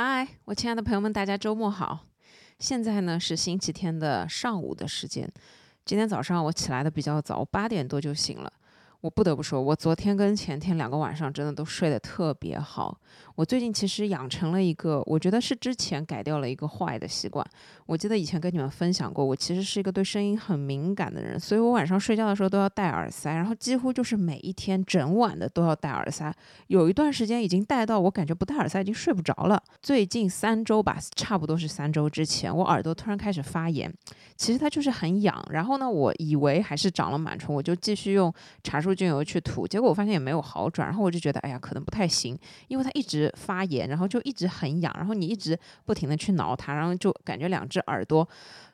嗨，我亲爱的朋友们，大家周末好！现在呢是星期天的上午的时间。今天早上我起来的比较早，八点多就醒了。我不得不说，我昨天跟前天两个晚上真的都睡得特别好。我最近其实养成了一个，我觉得是之前改掉了一个坏的习惯。我记得以前跟你们分享过，我其实是一个对声音很敏感的人，所以我晚上睡觉的时候都要戴耳塞，然后几乎就是每一天整晚的都要戴耳塞。有一段时间已经戴到我感觉不戴耳塞已经睡不着了。最近三周吧，差不多是三周之前，我耳朵突然开始发炎，其实它就是很痒。然后呢，我以为还是长了螨虫，我就继续用茶树精油去涂，结果我发现也没有好转。然后我就觉得，哎呀，可能不太行，因为它一直。发炎，然后就一直很痒，然后你一直不停的去挠它，然后就感觉两只耳朵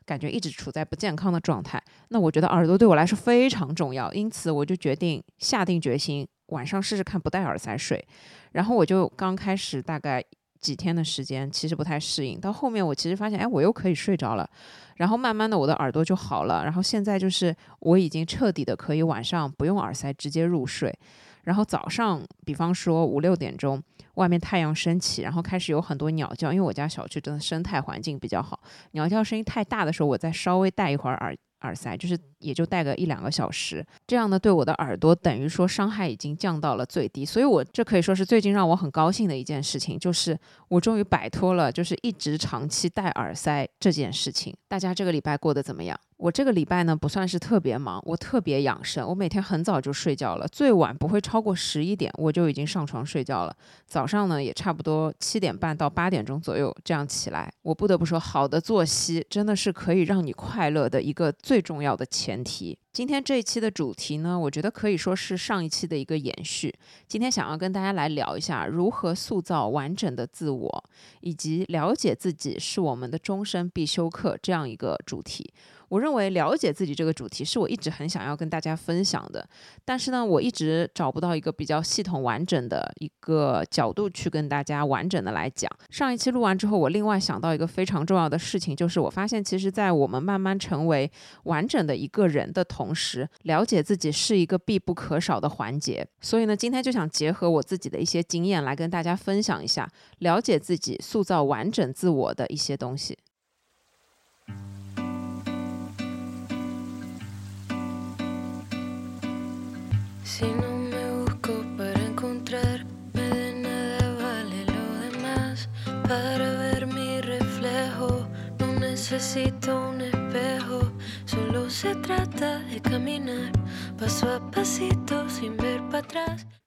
感觉一直处在不健康的状态。那我觉得耳朵对我来说非常重要，因此我就决定下定决心晚上试试看不戴耳塞睡。然后我就刚开始大概几天的时间，其实不太适应，到后面我其实发现，哎，我又可以睡着了。然后慢慢的我的耳朵就好了，然后现在就是我已经彻底的可以晚上不用耳塞直接入睡。然后早上，比方说五六点钟，外面太阳升起，然后开始有很多鸟叫，因为我家小区真的生态环境比较好，鸟叫声音太大的时候，我再稍微戴一会儿耳耳塞，就是也就戴个一两个小时，这样呢，对我的耳朵等于说伤害已经降到了最低，所以我这可以说是最近让我很高兴的一件事情，就是我终于摆脱了就是一直长期戴耳塞这件事情。大家这个礼拜过得怎么样？我这个礼拜呢不算是特别忙，我特别养生，我每天很早就睡觉了，最晚不会超过十一点，我就已经上床睡觉了。早上呢也差不多七点半到八点钟左右这样起来。我不得不说，好的作息真的是可以让你快乐的一个最重要的前前提今天这一期的主题呢，我觉得可以说是上一期的一个延续。今天想要跟大家来聊一下如何塑造完整的自我，以及了解自己是我们的终身必修课这样一个主题。我认为了解自己这个主题是我一直很想要跟大家分享的，但是呢，我一直找不到一个比较系统完整的一个角度去跟大家完整的来讲。上一期录完之后，我另外想到一个非常重要的事情，就是我发现其实，在我们慢慢成为完整的一个人的同同时，了解自己是一个必不可少的环节。所以呢，今天就想结合我自己的一些经验来跟大家分享一下了解自己、塑造完整自我的一些东西。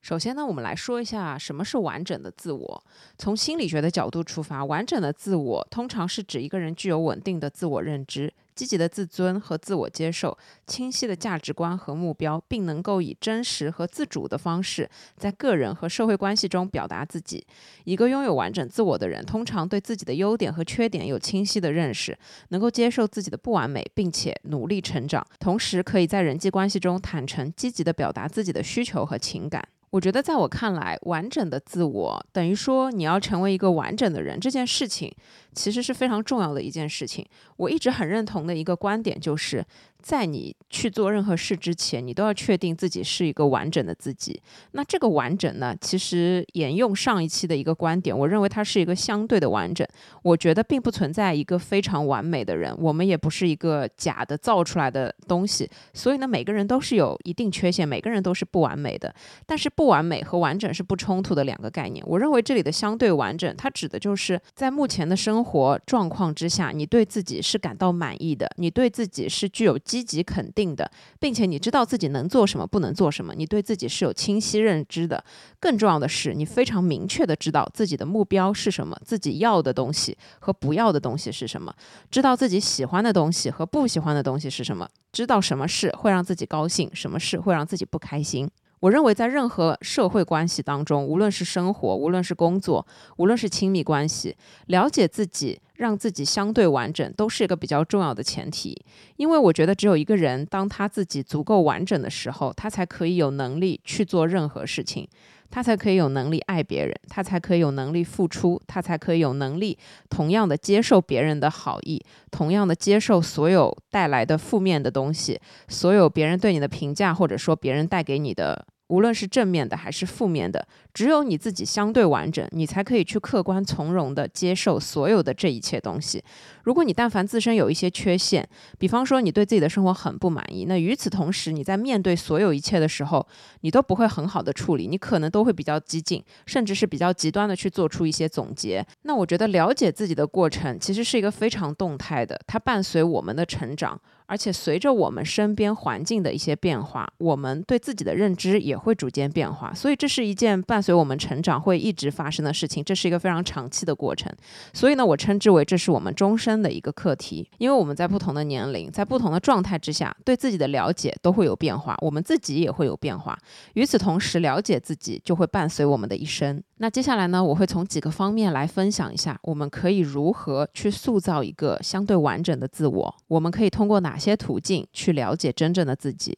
首先呢，我们来说一下什么是完整的自我。从心理学的角度出发，完整的自我通常是指一个人具有稳定的自我认知。积极的自尊和自我接受，清晰的价值观和目标，并能够以真实和自主的方式，在个人和社会关系中表达自己。一个拥有完整自我的人，通常对自己的优点和缺点有清晰的认识，能够接受自己的不完美，并且努力成长，同时可以在人际关系中坦诚、积极的表达自己的需求和情感。我觉得，在我看来，完整的自我等于说你要成为一个完整的人，这件事情其实是非常重要的一件事情。我一直很认同的一个观点就是。在你去做任何事之前，你都要确定自己是一个完整的自己。那这个完整呢？其实沿用上一期的一个观点，我认为它是一个相对的完整。我觉得并不存在一个非常完美的人，我们也不是一个假的造出来的东西。所以呢，每个人都是有一定缺陷，每个人都是不完美的。但是不完美和完整是不冲突的两个概念。我认为这里的相对完整，它指的就是在目前的生活状况之下，你对自己是感到满意的，你对自己是具有。积极肯定的，并且你知道自己能做什么，不能做什么，你对自己是有清晰认知的。更重要的是，你非常明确的知道自己的目标是什么，自己要的东西和不要的东西是什么，知道自己喜欢的东西和不喜欢的东西是什么，知道什么事会让自己高兴，什么事会让自己不开心。我认为，在任何社会关系当中，无论是生活，无论是工作，无论是亲密关系，了解自己，让自己相对完整，都是一个比较重要的前提。因为我觉得，只有一个人，当他自己足够完整的时候，他才可以有能力去做任何事情。他才可以有能力爱别人，他才可以有能力付出，他才可以有能力同样的接受别人的好意，同样的接受所有带来的负面的东西，所有别人对你的评价，或者说别人带给你的无论是正面的还是负面的，只有你自己相对完整，你才可以去客观从容的接受所有的这一切东西。如果你但凡自身有一些缺陷，比方说你对自己的生活很不满意，那与此同时你在面对所有一切的时候，你都不会很好的处理，你可能都会比较激进，甚至是比较极端的去做出一些总结。那我觉得了解自己的过程其实是一个非常动态的，它伴随我们的成长。而且随着我们身边环境的一些变化，我们对自己的认知也会逐渐变化。所以这是一件伴随我们成长会一直发生的事情，这是一个非常长期的过程。所以呢，我称之为这是我们终身的一个课题。因为我们在不同的年龄，在不同的状态之下，对自己的了解都会有变化，我们自己也会有变化。与此同时，了解自己就会伴随我们的一生。那接下来呢，我会从几个方面来分享一下，我们可以如何去塑造一个相对完整的自我。我们可以通过哪些途径去了解真正的自己？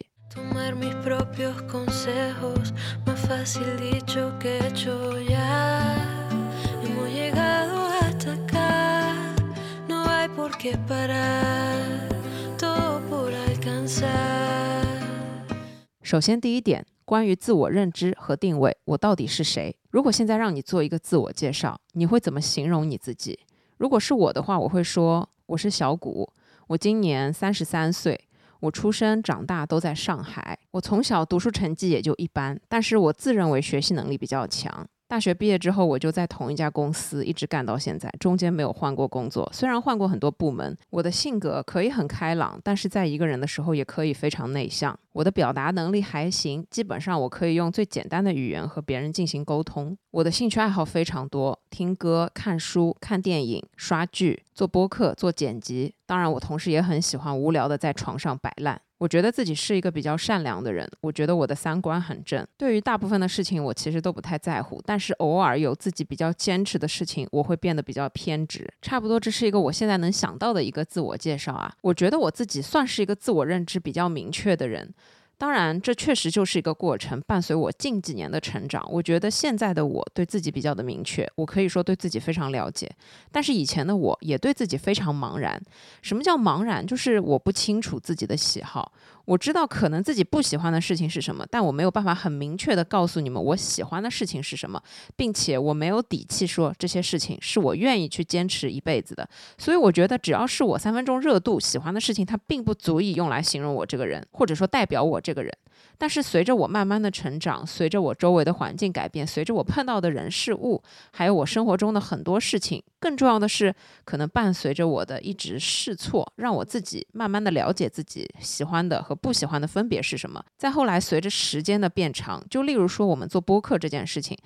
首先，第一点。关于自我认知和定位，我到底是谁？如果现在让你做一个自我介绍，你会怎么形容你自己？如果是我的话，我会说我是小谷，我今年三十三岁，我出生长大都在上海，我从小读书成绩也就一般，但是我自认为学习能力比较强。大学毕业之后，我就在同一家公司一直干到现在，中间没有换过工作。虽然换过很多部门，我的性格可以很开朗，但是在一个人的时候也可以非常内向。我的表达能力还行，基本上我可以用最简单的语言和别人进行沟通。我的兴趣爱好非常多，听歌、看书、看电影、刷剧、做播客、做剪辑。当然，我同时也很喜欢无聊的在床上摆烂。我觉得自己是一个比较善良的人，我觉得我的三观很正。对于大部分的事情，我其实都不太在乎，但是偶尔有自己比较坚持的事情，我会变得比较偏执。差不多，这是一个我现在能想到的一个自我介绍啊。我觉得我自己算是一个自我认知比较明确的人。当然，这确实就是一个过程，伴随我近几年的成长。我觉得现在的我对自己比较的明确，我可以说对自己非常了解。但是以前的我也对自己非常茫然。什么叫茫然？就是我不清楚自己的喜好。我知道可能自己不喜欢的事情是什么，但我没有办法很明确的告诉你们我喜欢的事情是什么，并且我没有底气说这些事情是我愿意去坚持一辈子的。所以我觉得只要是我三分钟热度喜欢的事情，它并不足以用来形容我这个人，或者说代表我这个人。但是随着我慢慢的成长，随着我周围的环境改变，随着我碰到的人事物，还有我生活中的很多事情，更重要的是，可能伴随着我的一直试错，让我自己慢慢的了解自己喜欢的和不喜欢的分别是什么。再后来，随着时间的变长，就例如说我们做播客这件事情。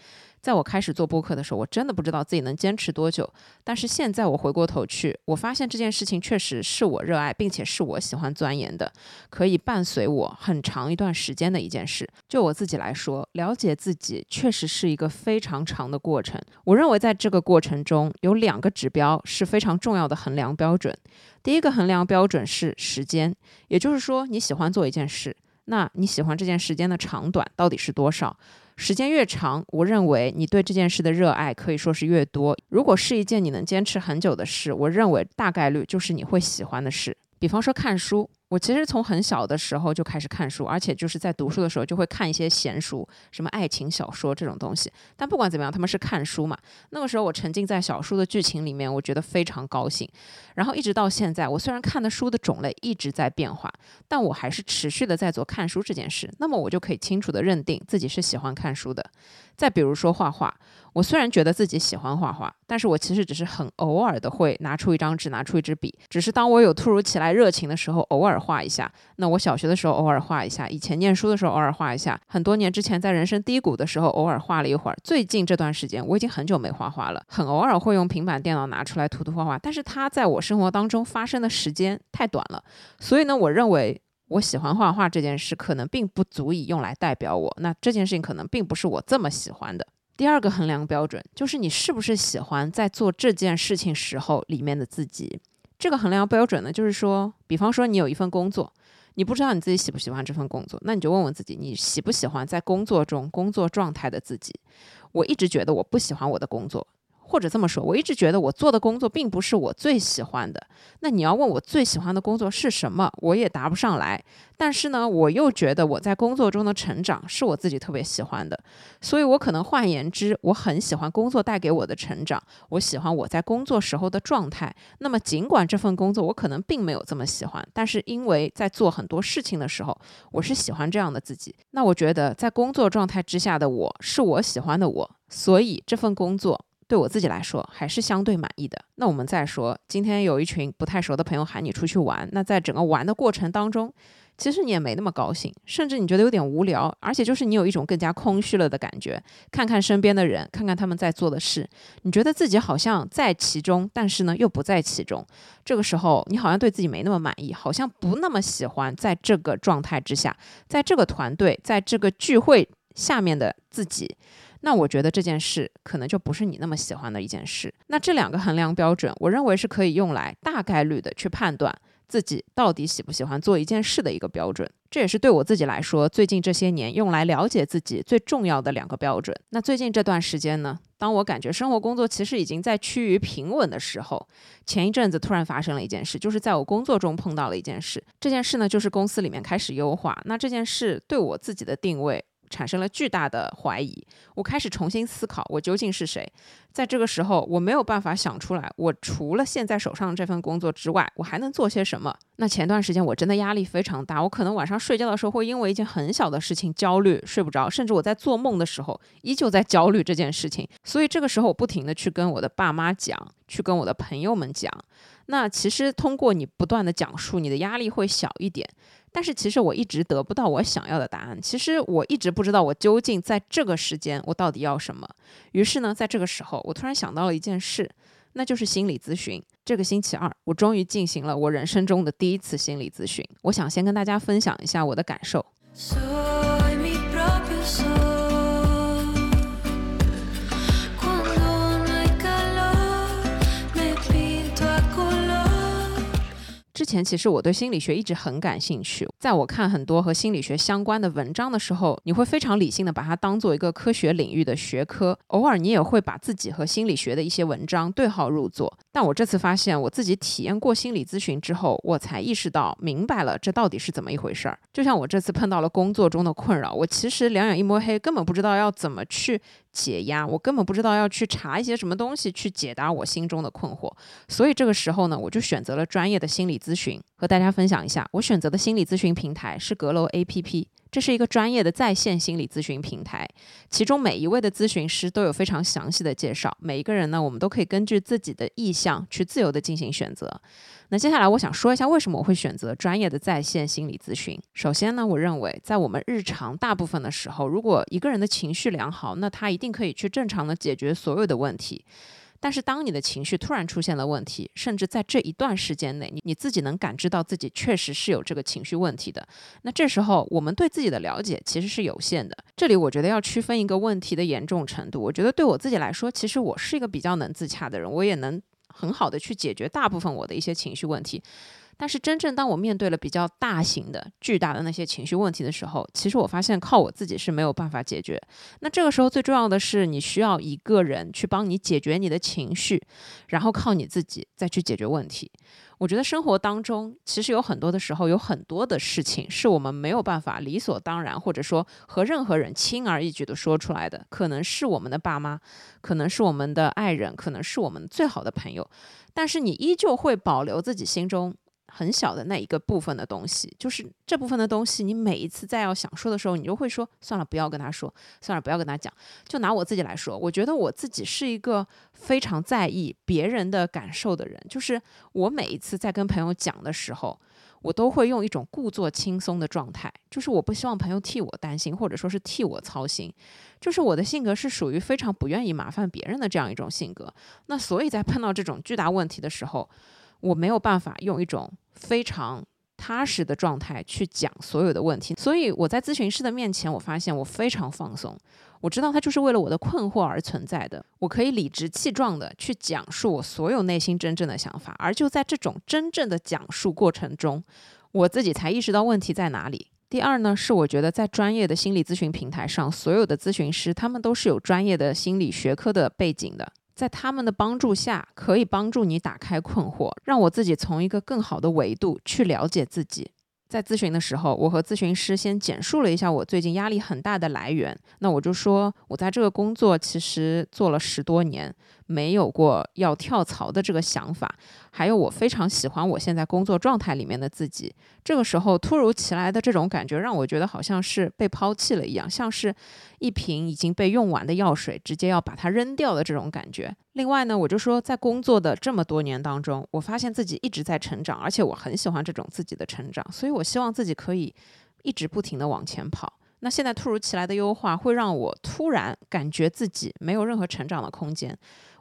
在我开始做播客的时候，我真的不知道自己能坚持多久。但是现在我回过头去，我发现这件事情确实是我热爱，并且是我喜欢钻研的，可以伴随我很长一段时间的一件事。就我自己来说，了解自己确实是一个非常长的过程。我认为在这个过程中，有两个指标是非常重要的衡量标准。第一个衡量标准是时间，也就是说你喜欢做一件事，那你喜欢这件时间的长短到底是多少？时间越长，我认为你对这件事的热爱可以说是越多。如果是一件你能坚持很久的事，我认为大概率就是你会喜欢的事。比方说看书。我其实从很小的时候就开始看书，而且就是在读书的时候就会看一些闲书，什么爱情小说这种东西。但不管怎么样，他们是看书嘛。那个时候我沉浸在小说的剧情里面，我觉得非常高兴。然后一直到现在，我虽然看的书的种类一直在变化，但我还是持续的在做看书这件事。那么我就可以清楚的认定自己是喜欢看书的。再比如说画画，我虽然觉得自己喜欢画画，但是我其实只是很偶尔的会拿出一张纸，拿出一支笔，只是当我有突如其来热情的时候，偶尔画一下。那我小学的时候偶尔画一下，以前念书的时候偶尔画一下，很多年之前在人生低谷的时候偶尔画了一会儿。最近这段时间我已经很久没画画了，很偶尔会用平板电脑拿出来涂涂画画，但是它在我生活当中发生的时间太短了，所以呢，我认为。我喜欢画画这件事，可能并不足以用来代表我。那这件事情可能并不是我这么喜欢的。第二个衡量标准就是你是不是喜欢在做这件事情时候里面的自己。这个衡量标准呢，就是说，比方说你有一份工作，你不知道你自己喜不喜欢这份工作，那你就问问自己，你喜不喜欢在工作中工作状态的自己？我一直觉得我不喜欢我的工作。或者这么说，我一直觉得我做的工作并不是我最喜欢的。那你要问我最喜欢的工作是什么，我也答不上来。但是呢，我又觉得我在工作中的成长是我自己特别喜欢的，所以我可能换言之，我很喜欢工作带给我的成长，我喜欢我在工作时候的状态。那么尽管这份工作我可能并没有这么喜欢，但是因为在做很多事情的时候，我是喜欢这样的自己。那我觉得在工作状态之下的我是我喜欢的我，所以这份工作。对我自己来说还是相对满意的。那我们再说，今天有一群不太熟的朋友喊你出去玩，那在整个玩的过程当中，其实你也没那么高兴，甚至你觉得有点无聊，而且就是你有一种更加空虚了的感觉。看看身边的人，看看他们在做的事，你觉得自己好像在其中，但是呢又不在其中。这个时候，你好像对自己没那么满意，好像不那么喜欢在这个状态之下，在这个团队，在这个聚会下面的自己。那我觉得这件事可能就不是你那么喜欢的一件事。那这两个衡量标准，我认为是可以用来大概率的去判断自己到底喜不喜欢做一件事的一个标准。这也是对我自己来说，最近这些年用来了解自己最重要的两个标准。那最近这段时间呢，当我感觉生活工作其实已经在趋于平稳的时候，前一阵子突然发生了一件事，就是在我工作中碰到了一件事。这件事呢，就是公司里面开始优化。那这件事对我自己的定位。产生了巨大的怀疑，我开始重新思考我究竟是谁。在这个时候，我没有办法想出来，我除了现在手上这份工作之外，我还能做些什么。那前段时间我真的压力非常大，我可能晚上睡觉的时候会因为一件很小的事情焦虑，睡不着，甚至我在做梦的时候依旧在焦虑这件事情。所以这个时候我不停的去跟我的爸妈讲，去跟我的朋友们讲。那其实通过你不断的讲述，你的压力会小一点。但是其实我一直得不到我想要的答案。其实我一直不知道我究竟在这个时间我到底要什么。于是呢，在这个时候，我突然想到了一件事，那就是心理咨询。这个星期二，我终于进行了我人生中的第一次心理咨询。我想先跟大家分享一下我的感受。之前其实我对心理学一直很感兴趣，在我看很多和心理学相关的文章的时候，你会非常理性的把它当做一个科学领域的学科，偶尔你也会把自己和心理学的一些文章对号入座。但我这次发现，我自己体验过心理咨询之后，我才意识到明白了这到底是怎么一回事儿。就像我这次碰到了工作中的困扰，我其实两眼一摸黑，根本不知道要怎么去。解压，我根本不知道要去查一些什么东西去解答我心中的困惑，所以这个时候呢，我就选择了专业的心理咨询，和大家分享一下，我选择的心理咨询平台是阁楼 APP。这是一个专业的在线心理咨询平台，其中每一位的咨询师都有非常详细的介绍。每一个人呢，我们都可以根据自己的意向去自由的进行选择。那接下来我想说一下，为什么我会选择专业的在线心理咨询。首先呢，我认为在我们日常大部分的时候，如果一个人的情绪良好，那他一定可以去正常的解决所有的问题。但是，当你的情绪突然出现了问题，甚至在这一段时间内，你你自己能感知到自己确实是有这个情绪问题的，那这时候我们对自己的了解其实是有限的。这里我觉得要区分一个问题的严重程度。我觉得对我自己来说，其实我是一个比较能自洽的人，我也能很好的去解决大部分我的一些情绪问题。但是真正当我面对了比较大型的、巨大的那些情绪问题的时候，其实我发现靠我自己是没有办法解决。那这个时候最重要的是，你需要一个人去帮你解决你的情绪，然后靠你自己再去解决问题。我觉得生活当中其实有很多的时候，有很多的事情是我们没有办法理所当然，或者说和任何人轻而易举的说出来的。可能是我们的爸妈，可能是我们的爱人，可能是我们最好的朋友，但是你依旧会保留自己心中。很小的那一个部分的东西，就是这部分的东西，你每一次再要想说的时候，你就会说算了，不要跟他说，算了，不要跟他讲。就拿我自己来说，我觉得我自己是一个非常在意别人的感受的人，就是我每一次在跟朋友讲的时候，我都会用一种故作轻松的状态，就是我不希望朋友替我担心，或者说是替我操心，就是我的性格是属于非常不愿意麻烦别人的这样一种性格。那所以在碰到这种巨大问题的时候，我没有办法用一种非常踏实的状态去讲所有的问题，所以我在咨询师的面前，我发现我非常放松。我知道他就是为了我的困惑而存在的，我可以理直气壮的去讲述我所有内心真正的想法，而就在这种真正的讲述过程中，我自己才意识到问题在哪里。第二呢，是我觉得在专业的心理咨询平台上，所有的咨询师他们都是有专业的心理学科的背景的。在他们的帮助下，可以帮助你打开困惑，让我自己从一个更好的维度去了解自己。在咨询的时候，我和咨询师先简述了一下我最近压力很大的来源。那我就说，我在这个工作其实做了十多年。没有过要跳槽的这个想法，还有我非常喜欢我现在工作状态里面的自己。这个时候突如其来的这种感觉，让我觉得好像是被抛弃了一样，像是一瓶已经被用完的药水，直接要把它扔掉的这种感觉。另外呢，我就说在工作的这么多年当中，我发现自己一直在成长，而且我很喜欢这种自己的成长，所以我希望自己可以一直不停的往前跑。那现在突如其来的优化，会让我突然感觉自己没有任何成长的空间。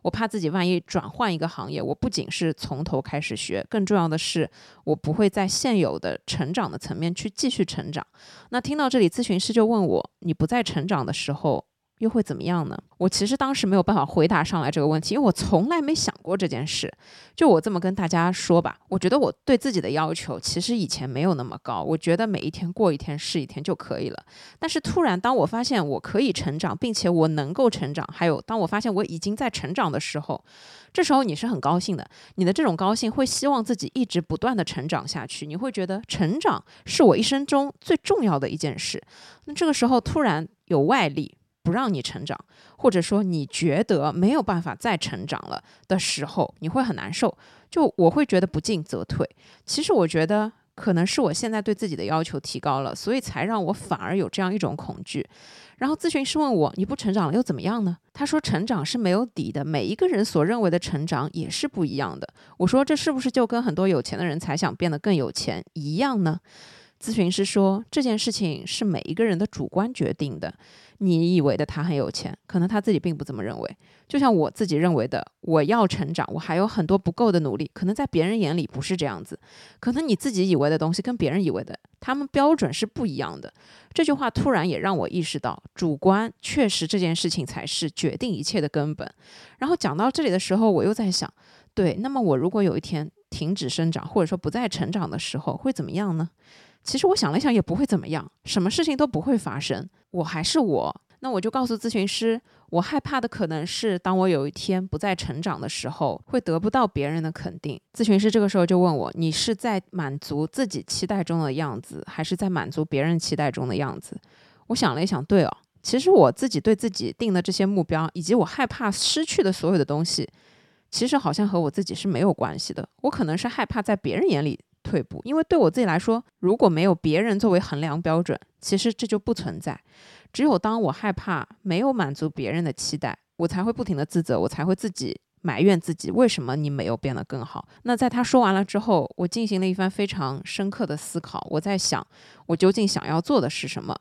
我怕自己万一转换一个行业，我不仅是从头开始学，更重要的是，我不会在现有的成长的层面去继续成长。那听到这里，咨询师就问我：你不再成长的时候？又会怎么样呢？我其实当时没有办法回答上来这个问题，因为我从来没想过这件事。就我这么跟大家说吧，我觉得我对自己的要求其实以前没有那么高，我觉得每一天过一天是一天就可以了。但是突然，当我发现我可以成长，并且我能够成长，还有当我发现我已经在成长的时候，这时候你是很高兴的。你的这种高兴会希望自己一直不断的成长下去，你会觉得成长是我一生中最重要的一件事。那这个时候突然有外力。不让你成长，或者说你觉得没有办法再成长了的时候，你会很难受。就我会觉得不进则退。其实我觉得可能是我现在对自己的要求提高了，所以才让我反而有这样一种恐惧。然后咨询师问我：“你不成长了又怎么样呢？”他说：“成长是没有底的，每一个人所认为的成长也是不一样的。”我说：“这是不是就跟很多有钱的人才想变得更有钱一样呢？”咨询师说：“这件事情是每一个人的主观决定的。”你以为的他很有钱，可能他自己并不这么认为。就像我自己认为的，我要成长，我还有很多不够的努力，可能在别人眼里不是这样子。可能你自己以为的东西跟别人以为的，他们标准是不一样的。这句话突然也让我意识到，主观确实这件事情才是决定一切的根本。然后讲到这里的时候，我又在想，对，那么我如果有一天停止生长，或者说不再成长的时候，会怎么样呢？其实我想了想，也不会怎么样，什么事情都不会发生，我还是我。那我就告诉咨询师，我害怕的可能是，当我有一天不再成长的时候，会得不到别人的肯定。咨询师这个时候就问我：“你是在满足自己期待中的样子，还是在满足别人期待中的样子？”我想了一想，对哦，其实我自己对自己定的这些目标，以及我害怕失去的所有的东西，其实好像和我自己是没有关系的。我可能是害怕在别人眼里。退步，因为对我自己来说，如果没有别人作为衡量标准，其实这就不存在。只有当我害怕没有满足别人的期待，我才会不停的自责，我才会自己埋怨自己，为什么你没有变得更好？那在他说完了之后，我进行了一番非常深刻的思考，我在想，我究竟想要做的是什么？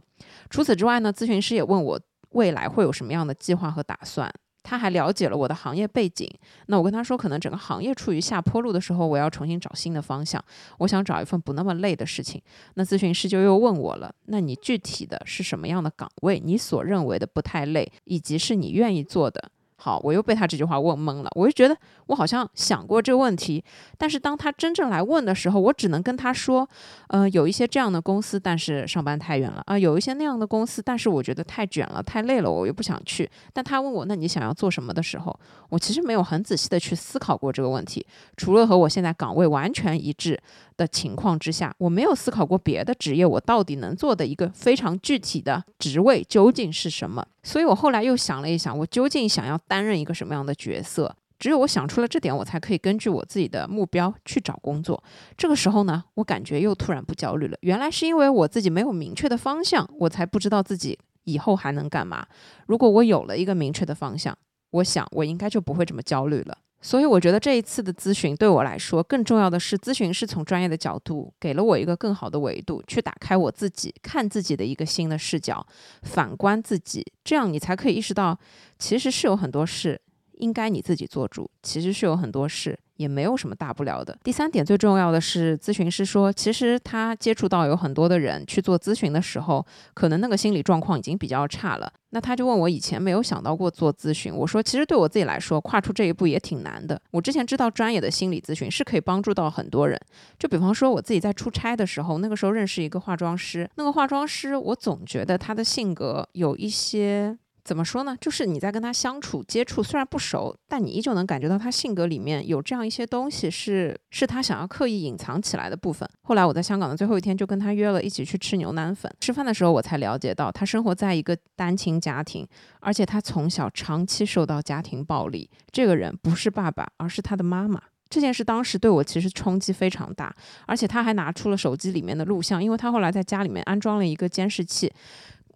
除此之外呢？咨询师也问我未来会有什么样的计划和打算。他还了解了我的行业背景，那我跟他说，可能整个行业处于下坡路的时候，我要重新找新的方向，我想找一份不那么累的事情。那咨询师就又问我了，那你具体的是什么样的岗位？你所认为的不太累，以及是你愿意做的？好，我又被他这句话问懵了。我就觉得我好像想过这个问题，但是当他真正来问的时候，我只能跟他说，呃，有一些这样的公司，但是上班太远了啊；有一些那样的公司，但是我觉得太卷了、太累了，我又不想去。但他问我，那你想要做什么的时候，我其实没有很仔细的去思考过这个问题，除了和我现在岗位完全一致。的情况之下，我没有思考过别的职业，我到底能做的一个非常具体的职位究竟是什么？所以我后来又想了一想，我究竟想要担任一个什么样的角色？只有我想出了这点，我才可以根据我自己的目标去找工作。这个时候呢，我感觉又突然不焦虑了。原来是因为我自己没有明确的方向，我才不知道自己以后还能干嘛。如果我有了一个明确的方向，我想我应该就不会这么焦虑了。所以我觉得这一次的咨询对我来说，更重要的是咨询师从专业的角度给了我一个更好的维度，去打开我自己看自己的一个新的视角，反观自己，这样你才可以意识到，其实是有很多事应该你自己做主，其实是有很多事。也没有什么大不了的。第三点最重要的是，咨询师说，其实他接触到有很多的人去做咨询的时候，可能那个心理状况已经比较差了。那他就问我以前没有想到过做咨询，我说其实对我自己来说，跨出这一步也挺难的。我之前知道专业的心理咨询是可以帮助到很多人，就比方说我自己在出差的时候，那个时候认识一个化妆师，那个化妆师我总觉得他的性格有一些。怎么说呢？就是你在跟他相处、接触，虽然不熟，但你依旧能感觉到他性格里面有这样一些东西，是是他想要刻意隐藏起来的部分。后来我在香港的最后一天，就跟他约了一起去吃牛腩粉。吃饭的时候，我才了解到他生活在一个单亲家庭，而且他从小长期受到家庭暴力。这个人不是爸爸，而是他的妈妈。这件事当时对我其实冲击非常大，而且他还拿出了手机里面的录像，因为他后来在家里面安装了一个监视器。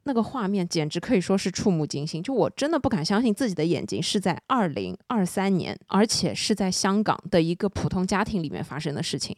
那个画面简直可以说是触目惊心，就我真的不敢相信自己的眼睛是在二零二三年，而且是在香港的一个普通家庭里面发生的事情。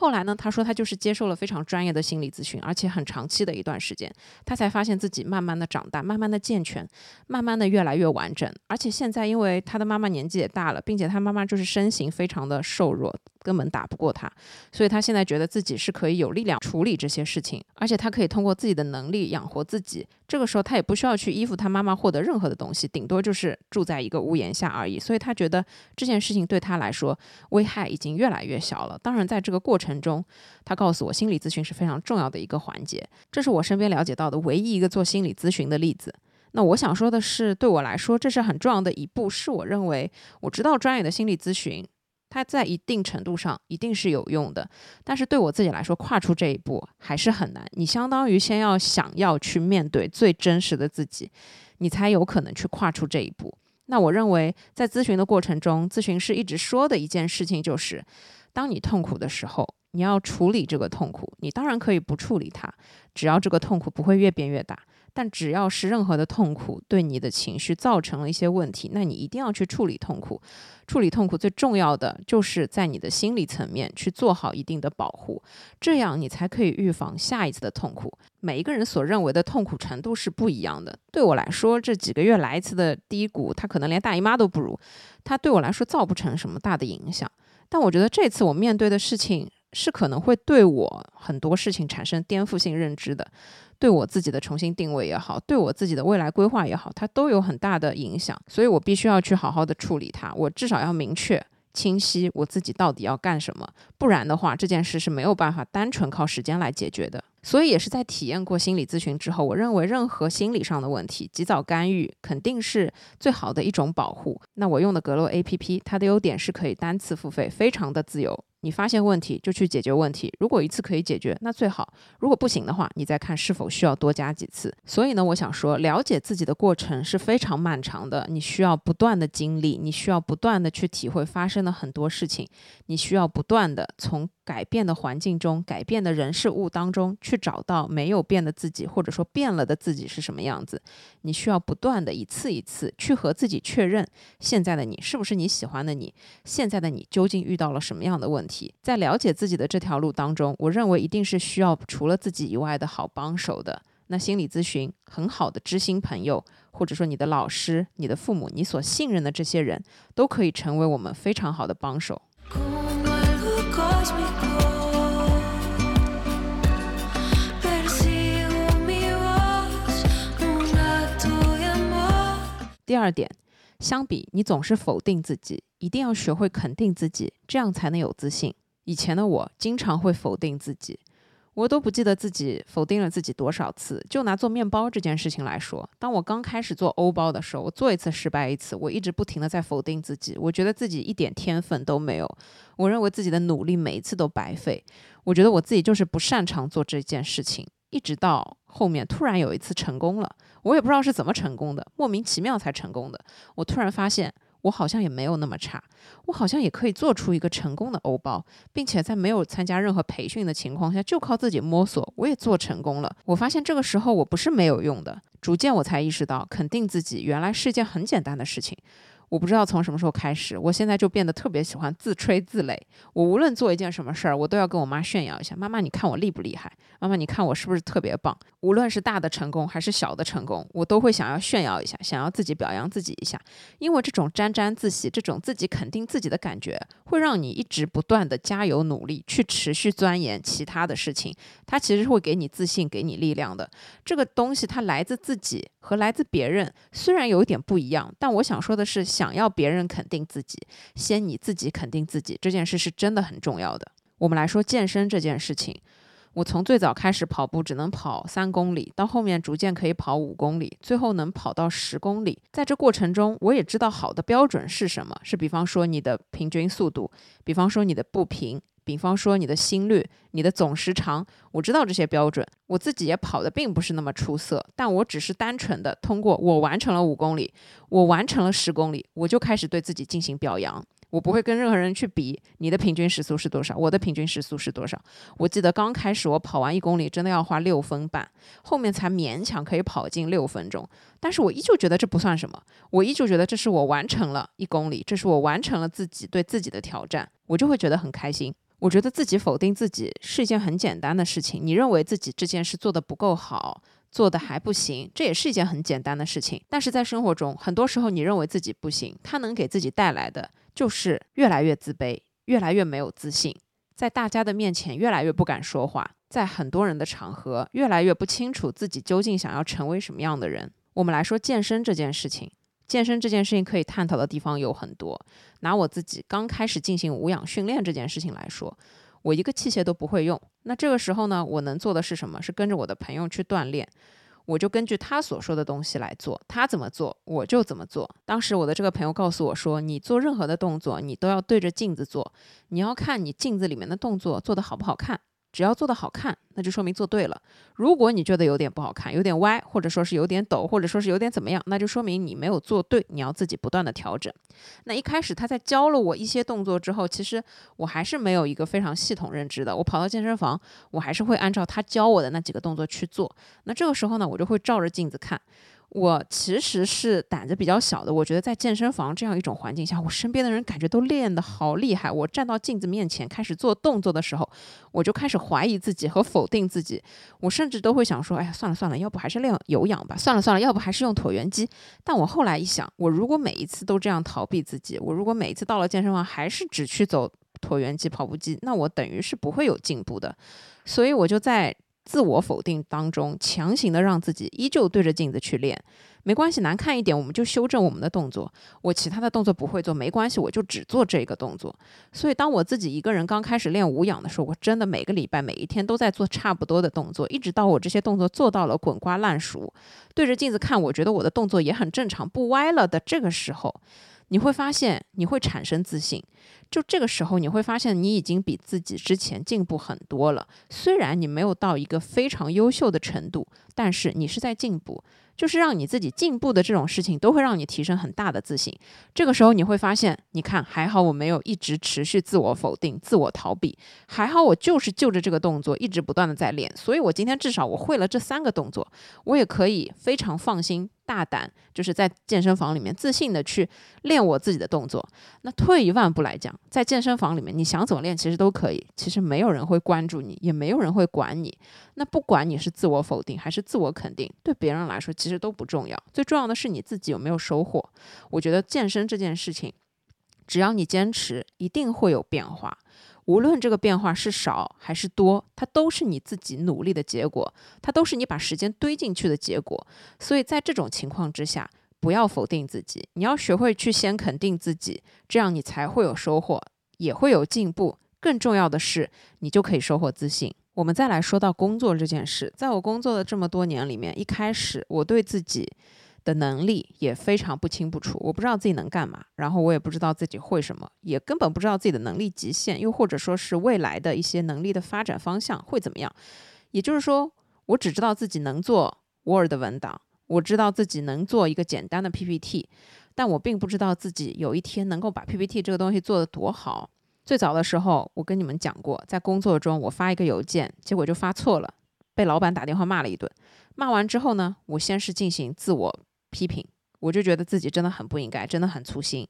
后来呢，他说他就是接受了非常专业的心理咨询，而且很长期的一段时间，他才发现自己慢慢的长大，慢慢的健全，慢慢的越来越完整。而且现在因为他的妈妈年纪也大了，并且他妈妈就是身形非常的瘦弱。根本打不过他，所以他现在觉得自己是可以有力量处理这些事情，而且他可以通过自己的能力养活自己。这个时候他也不需要去依附他妈妈获得任何的东西，顶多就是住在一个屋檐下而已。所以他觉得这件事情对他来说危害已经越来越小了。当然，在这个过程中，他告诉我心理咨询是非常重要的一个环节。这是我身边了解到的唯一一个做心理咨询的例子。那我想说的是，对我来说这是很重要的一步，是我认为我知道专业的心理咨询。它在一定程度上一定是有用的，但是对我自己来说，跨出这一步还是很难。你相当于先要想要去面对最真实的自己，你才有可能去跨出这一步。那我认为，在咨询的过程中，咨询师一直说的一件事情就是，当你痛苦的时候，你要处理这个痛苦。你当然可以不处理它，只要这个痛苦不会越变越大。但只要是任何的痛苦对你的情绪造成了一些问题，那你一定要去处理痛苦。处理痛苦最重要的就是在你的心理层面去做好一定的保护，这样你才可以预防下一次的痛苦。每一个人所认为的痛苦程度是不一样的。对我来说，这几个月来一次的低谷，它可能连大姨妈都不如，它对我来说造不成什么大的影响。但我觉得这次我面对的事情是可能会对我很多事情产生颠覆性认知的。对我自己的重新定位也好，对我自己的未来规划也好，它都有很大的影响，所以我必须要去好好的处理它。我至少要明确、清晰我自己到底要干什么，不然的话，这件事是没有办法单纯靠时间来解决的。所以也是在体验过心理咨询之后，我认为任何心理上的问题，及早干预肯定是最好的一种保护。那我用的格洛 APP，它的优点是可以单次付费，非常的自由。你发现问题就去解决问题，如果一次可以解决，那最好；如果不行的话，你再看是否需要多加几次。所以呢，我想说，了解自己的过程是非常漫长的，你需要不断的经历，你需要不断的去体会发生的很多事情，你需要不断的从改变的环境中、改变的人事物当中去找到没有变的自己，或者说变了的自己是什么样子。你需要不断的一次一次去和自己确认，现在的你是不是你喜欢的你，现在的你究竟遇到了什么样的问题。在了解自己的这条路当中，我认为一定是需要除了自己以外的好帮手的。那心理咨询很好的知心朋友，或者说你的老师、你的父母、你所信任的这些人，都可以成为我们非常好的帮手。第二点。相比，你总是否定自己，一定要学会肯定自己，这样才能有自信。以前的我经常会否定自己，我都不记得自己否定了自己多少次。就拿做面包这件事情来说，当我刚开始做欧包的时候，我做一次失败一次，我一直不停的在否定自己，我觉得自己一点天分都没有，我认为自己的努力每一次都白费，我觉得我自己就是不擅长做这件事情。一直到后面突然有一次成功了。我也不知道是怎么成功的，莫名其妙才成功的。我突然发现，我好像也没有那么差，我好像也可以做出一个成功的欧包，并且在没有参加任何培训的情况下，就靠自己摸索，我也做成功了。我发现这个时候我不是没有用的，逐渐我才意识到，肯定自己原来是一件很简单的事情。我不知道从什么时候开始，我现在就变得特别喜欢自吹自擂。我无论做一件什么事儿，我都要跟我妈炫耀一下：“妈妈，你看我厉不厉害？妈妈，你看我是不是特别棒？”无论是大的成功还是小的成功，我都会想要炫耀一下，想要自己表扬自己一下。因为这种沾沾自喜、这种自己肯定自己的感觉，会让你一直不断的加油努力，去持续钻研其他的事情。它其实会给你自信、给你力量的。这个东西它来自自己和来自别人，虽然有一点不一样，但我想说的是。想要别人肯定自己，先你自己肯定自己，这件事是真的很重要的。我们来说健身这件事情，我从最早开始跑步只能跑三公里，到后面逐渐可以跑五公里，最后能跑到十公里。在这过程中，我也知道好的标准是什么，是比方说你的平均速度，比方说你的步频，比方说你的心率，你的总时长。我知道这些标准，我自己也跑的并不是那么出色，但我只是单纯的通过我完成了五公里，我完成了十公里，我就开始对自己进行表扬。我不会跟任何人去比你的平均时速是多少，我的平均时速是多少。我记得刚开始我跑完一公里真的要花六分半，后面才勉强可以跑进六分钟。但是我依旧觉得这不算什么，我依旧觉得这是我完成了一公里，这是我完成了自己对自己的挑战，我就会觉得很开心。我觉得自己否定自己是一件很简单的事情。你认为自己这件事做得不够好，做得还不行，这也是一件很简单的事情。但是在生活中，很多时候你认为自己不行，它能给自己带来的。就是越来越自卑，越来越没有自信，在大家的面前越来越不敢说话，在很多人的场合越来越不清楚自己究竟想要成为什么样的人。我们来说健身这件事情，健身这件事情可以探讨的地方有很多。拿我自己刚开始进行无氧训练这件事情来说，我一个器械都不会用，那这个时候呢，我能做的是什么？是跟着我的朋友去锻炼。我就根据他所说的东西来做，他怎么做我就怎么做。当时我的这个朋友告诉我说：“你做任何的动作，你都要对着镜子做，你要看你镜子里面的动作做得好不好看。”只要做的好看，那就说明做对了。如果你觉得有点不好看，有点歪，或者说是有点抖，或者说是有点怎么样，那就说明你没有做对，你要自己不断的调整。那一开始他在教了我一些动作之后，其实我还是没有一个非常系统认知的。我跑到健身房，我还是会按照他教我的那几个动作去做。那这个时候呢，我就会照着镜子看。我其实是胆子比较小的，我觉得在健身房这样一种环境下，我身边的人感觉都练得好厉害。我站到镜子面前开始做动作的时候，我就开始怀疑自己和否定自己。我甚至都会想说：“哎呀，算了算了，要不还是练有氧吧。算了算了，要不还是用椭圆机。”但我后来一想，我如果每一次都这样逃避自己，我如果每一次到了健身房还是只去走椭圆机、跑步机，那我等于是不会有进步的。所以我就在。自我否定当中，强行的让自己依旧对着镜子去练，没关系，难看一点我们就修正我们的动作。我其他的动作不会做，没关系，我就只做这个动作。所以，当我自己一个人刚开始练无氧的时候，我真的每个礼拜每一天都在做差不多的动作，一直到我这些动作做到了滚瓜烂熟，对着镜子看，我觉得我的动作也很正常，不歪了的这个时候。你会发现，你会产生自信。就这个时候，你会发现你已经比自己之前进步很多了。虽然你没有到一个非常优秀的程度，但是你是在进步。就是让你自己进步的这种事情，都会让你提升很大的自信。这个时候你会发现，你看还好我没有一直持续自我否定、自我逃避，还好我就是就着这个动作一直不断的在练。所以我今天至少我会了这三个动作，我也可以非常放心。大胆，就是在健身房里面自信的去练我自己的动作。那退一万步来讲，在健身房里面，你想怎么练其实都可以。其实没有人会关注你，也没有人会管你。那不管你是自我否定还是自我肯定，对别人来说其实都不重要。最重要的是你自己有没有收获。我觉得健身这件事情，只要你坚持，一定会有变化。无论这个变化是少还是多，它都是你自己努力的结果，它都是你把时间堆进去的结果。所以在这种情况之下，不要否定自己，你要学会去先肯定自己，这样你才会有收获，也会有进步。更重要的是，你就可以收获自信。我们再来说到工作这件事，在我工作的这么多年里面，一开始我对自己。的能力也非常不清不楚，我不知道自己能干嘛，然后我也不知道自己会什么，也根本不知道自己的能力极限，又或者说是未来的一些能力的发展方向会怎么样。也就是说，我只知道自己能做 Word 文档，我知道自己能做一个简单的 PPT，但我并不知道自己有一天能够把 PPT 这个东西做得多好。最早的时候，我跟你们讲过，在工作中我发一个邮件，结果就发错了，被老板打电话骂了一顿。骂完之后呢，我先是进行自我。批评，我就觉得自己真的很不应该，真的很粗心。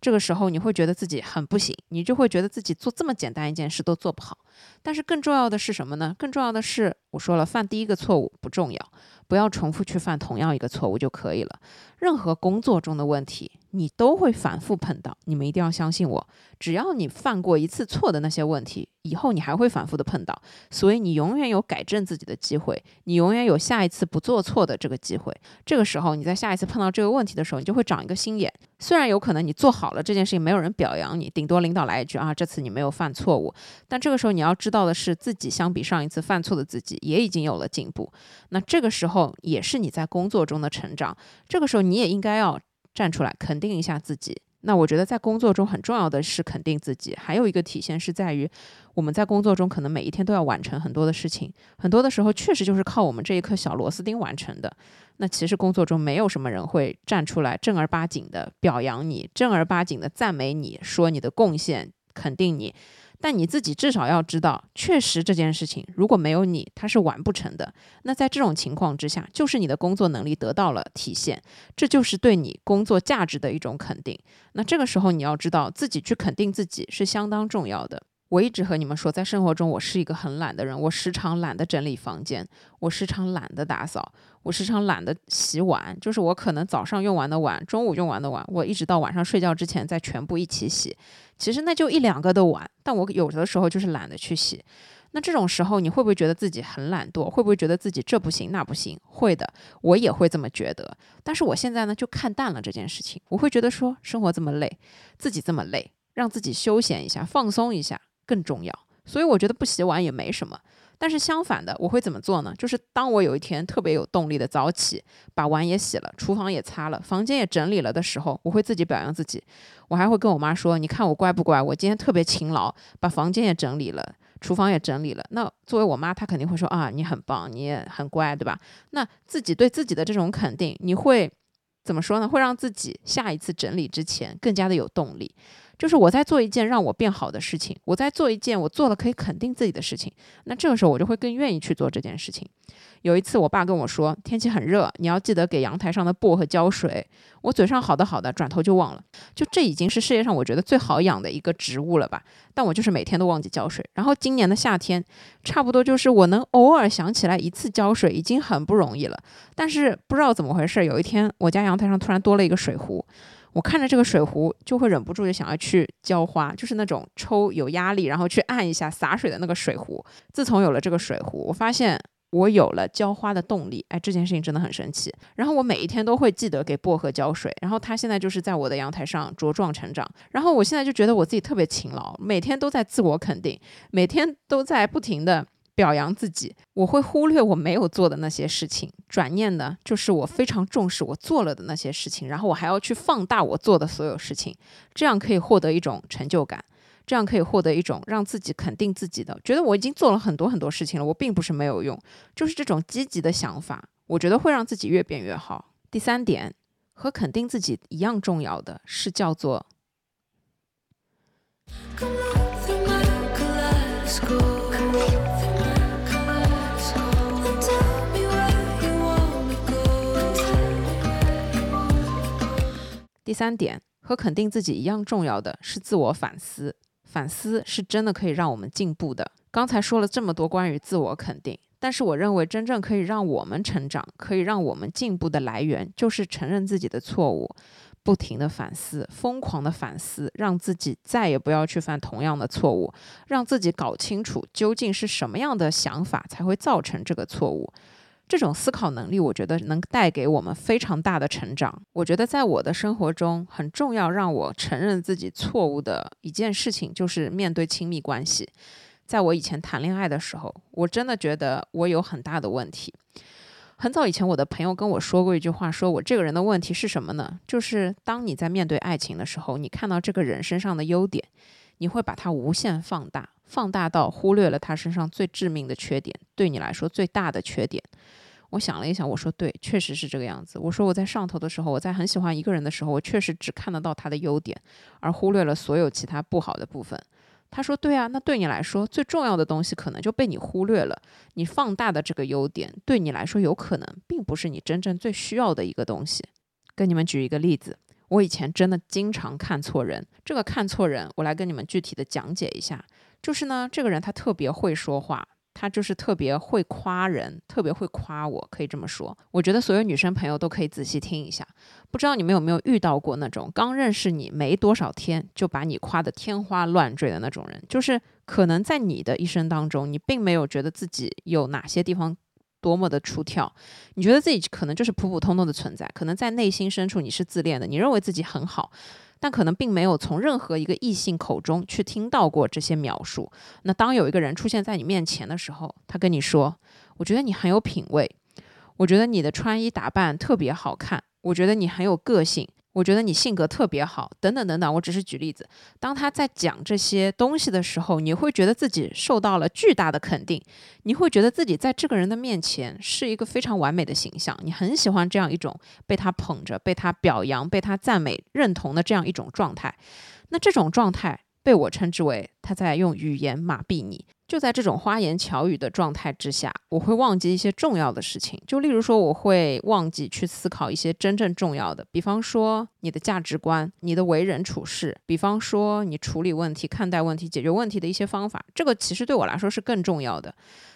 这个时候你会觉得自己很不行，你就会觉得自己做这么简单一件事都做不好。但是更重要的是什么呢？更重要的是，我说了，犯第一个错误不重要，不要重复去犯同样一个错误就可以了。任何工作中的问题，你都会反复碰到。你们一定要相信我，只要你犯过一次错的那些问题，以后你还会反复的碰到。所以你永远有改正自己的机会，你永远有下一次不做错的这个机会。这个时候你在下一次碰到这个问题的时候，你就会长一个心眼。虽然有可能你做好了这件事情，没有人表扬你，顶多领导来一句啊，这次你没有犯错误。但这个时候你要知道的是，自己相比上一次犯错的自己也已经有了进步。那这个时候也是你在工作中的成长。这个时候你也应该要站出来肯定一下自己。那我觉得在工作中很重要的是肯定自己，还有一个体现是在于我们在工作中可能每一天都要完成很多的事情，很多的时候确实就是靠我们这一颗小螺丝钉完成的。那其实工作中没有什么人会站出来正儿八经的表扬你，正儿八经的赞美你，说你的贡献，肯定你。但你自己至少要知道，确实这件事情如果没有你，它是完不成的。那在这种情况之下，就是你的工作能力得到了体现，这就是对你工作价值的一种肯定。那这个时候你要知道，自己去肯定自己是相当重要的。我一直和你们说，在生活中我是一个很懒的人，我时常懒得整理房间，我时常懒得打扫，我时常懒得洗碗。就是我可能早上用完的碗，中午用完的碗，我一直到晚上睡觉之前再全部一起洗。其实那就一两个的碗，但我有的时候就是懒得去洗。那这种时候，你会不会觉得自己很懒惰？会不会觉得自己这不行那不行？会的，我也会这么觉得。但是我现在呢，就看淡了这件事情。我会觉得说，生活这么累，自己这么累，让自己休闲一下，放松一下。更重要，所以我觉得不洗碗也没什么。但是相反的，我会怎么做呢？就是当我有一天特别有动力的早起，把碗也洗了，厨房也擦了，房间也整理了的时候，我会自己表扬自己。我还会跟我妈说：“你看我乖不乖？我今天特别勤劳，把房间也整理了，厨房也整理了。”那作为我妈，她肯定会说：“啊，你很棒，你也很乖，对吧？”那自己对自己的这种肯定，你会怎么说呢？会让自己下一次整理之前更加的有动力。就是我在做一件让我变好的事情，我在做一件我做了可以肯定自己的事情，那这个时候我就会更愿意去做这件事情。有一次，我爸跟我说，天气很热，你要记得给阳台上的薄荷浇水。我嘴上好的好的，转头就忘了。就这已经是世界上我觉得最好养的一个植物了吧？但我就是每天都忘记浇水。然后今年的夏天，差不多就是我能偶尔想起来一次浇水，已经很不容易了。但是不知道怎么回事，有一天我家阳台上突然多了一个水壶。我看着这个水壶，就会忍不住就想要去浇花，就是那种抽有压力，然后去按一下洒水的那个水壶。自从有了这个水壶，我发现我有了浇花的动力。哎，这件事情真的很神奇。然后我每一天都会记得给薄荷浇水，然后它现在就是在我的阳台上茁壮成长。然后我现在就觉得我自己特别勤劳，每天都在自我肯定，每天都在不停的。表扬自己，我会忽略我没有做的那些事情，转念的就是我非常重视我做了的那些事情，然后我还要去放大我做的所有事情，这样可以获得一种成就感，这样可以获得一种让自己肯定自己的，觉得我已经做了很多很多事情了，我并不是没有用，就是这种积极的想法，我觉得会让自己越变越好。第三点，和肯定自己一样重要的是叫做。第三点，和肯定自己一样重要的是自我反思。反思是真的可以让我们进步的。刚才说了这么多关于自我肯定，但是我认为真正可以让我们成长、可以让我们进步的来源，就是承认自己的错误，不停的反思，疯狂的反思，让自己再也不要去犯同样的错误，让自己搞清楚究竟是什么样的想法才会造成这个错误。这种思考能力，我觉得能带给我们非常大的成长。我觉得在我的生活中很重要，让我承认自己错误的一件事情，就是面对亲密关系。在我以前谈恋爱的时候，我真的觉得我有很大的问题。很早以前，我的朋友跟我说过一句话，说我这个人的问题是什么呢？就是当你在面对爱情的时候，你看到这个人身上的优点，你会把它无限放大，放大到忽略了他身上最致命的缺点，对你来说最大的缺点。我想了一想，我说对，确实是这个样子。我说我在上头的时候，我在很喜欢一个人的时候，我确实只看得到他的优点，而忽略了所有其他不好的部分。他说对啊，那对你来说最重要的东西可能就被你忽略了。你放大的这个优点，对你来说有可能并不是你真正最需要的一个东西。跟你们举一个例子，我以前真的经常看错人。这个看错人，我来跟你们具体的讲解一下。就是呢，这个人他特别会说话。他就是特别会夸人，特别会夸我，可以这么说。我觉得所有女生朋友都可以仔细听一下。不知道你们有没有遇到过那种刚认识你没多少天就把你夸得天花乱坠的那种人？就是可能在你的一生当中，你并没有觉得自己有哪些地方多么的出挑，你觉得自己可能就是普普通通的存在，可能在内心深处你是自恋的，你认为自己很好，但可能并没有从任何一个异性口中去听到过这些描述。那当有一个人出现在你面前的时候，他跟你说：“我觉得你很有品味，我觉得你的穿衣打扮特别好看，我觉得你很有个性。”我觉得你性格特别好，等等等等。我只是举例子。当他在讲这些东西的时候，你会觉得自己受到了巨大的肯定，你会觉得自己在这个人的面前是一个非常完美的形象。你很喜欢这样一种被他捧着、被他表扬、被他赞美、认同的这样一种状态。那这种状态被我称之为他在用语言麻痹你。就在这种花言巧语的状态之下，我会忘记一些重要的事情。就例如说，我会忘记去思考一些真正重要的，比方说你的价值观、你的为人处事，比方说你处理问题、看待问题、解决问题的一些方法。这个其实对我来说是更重要的。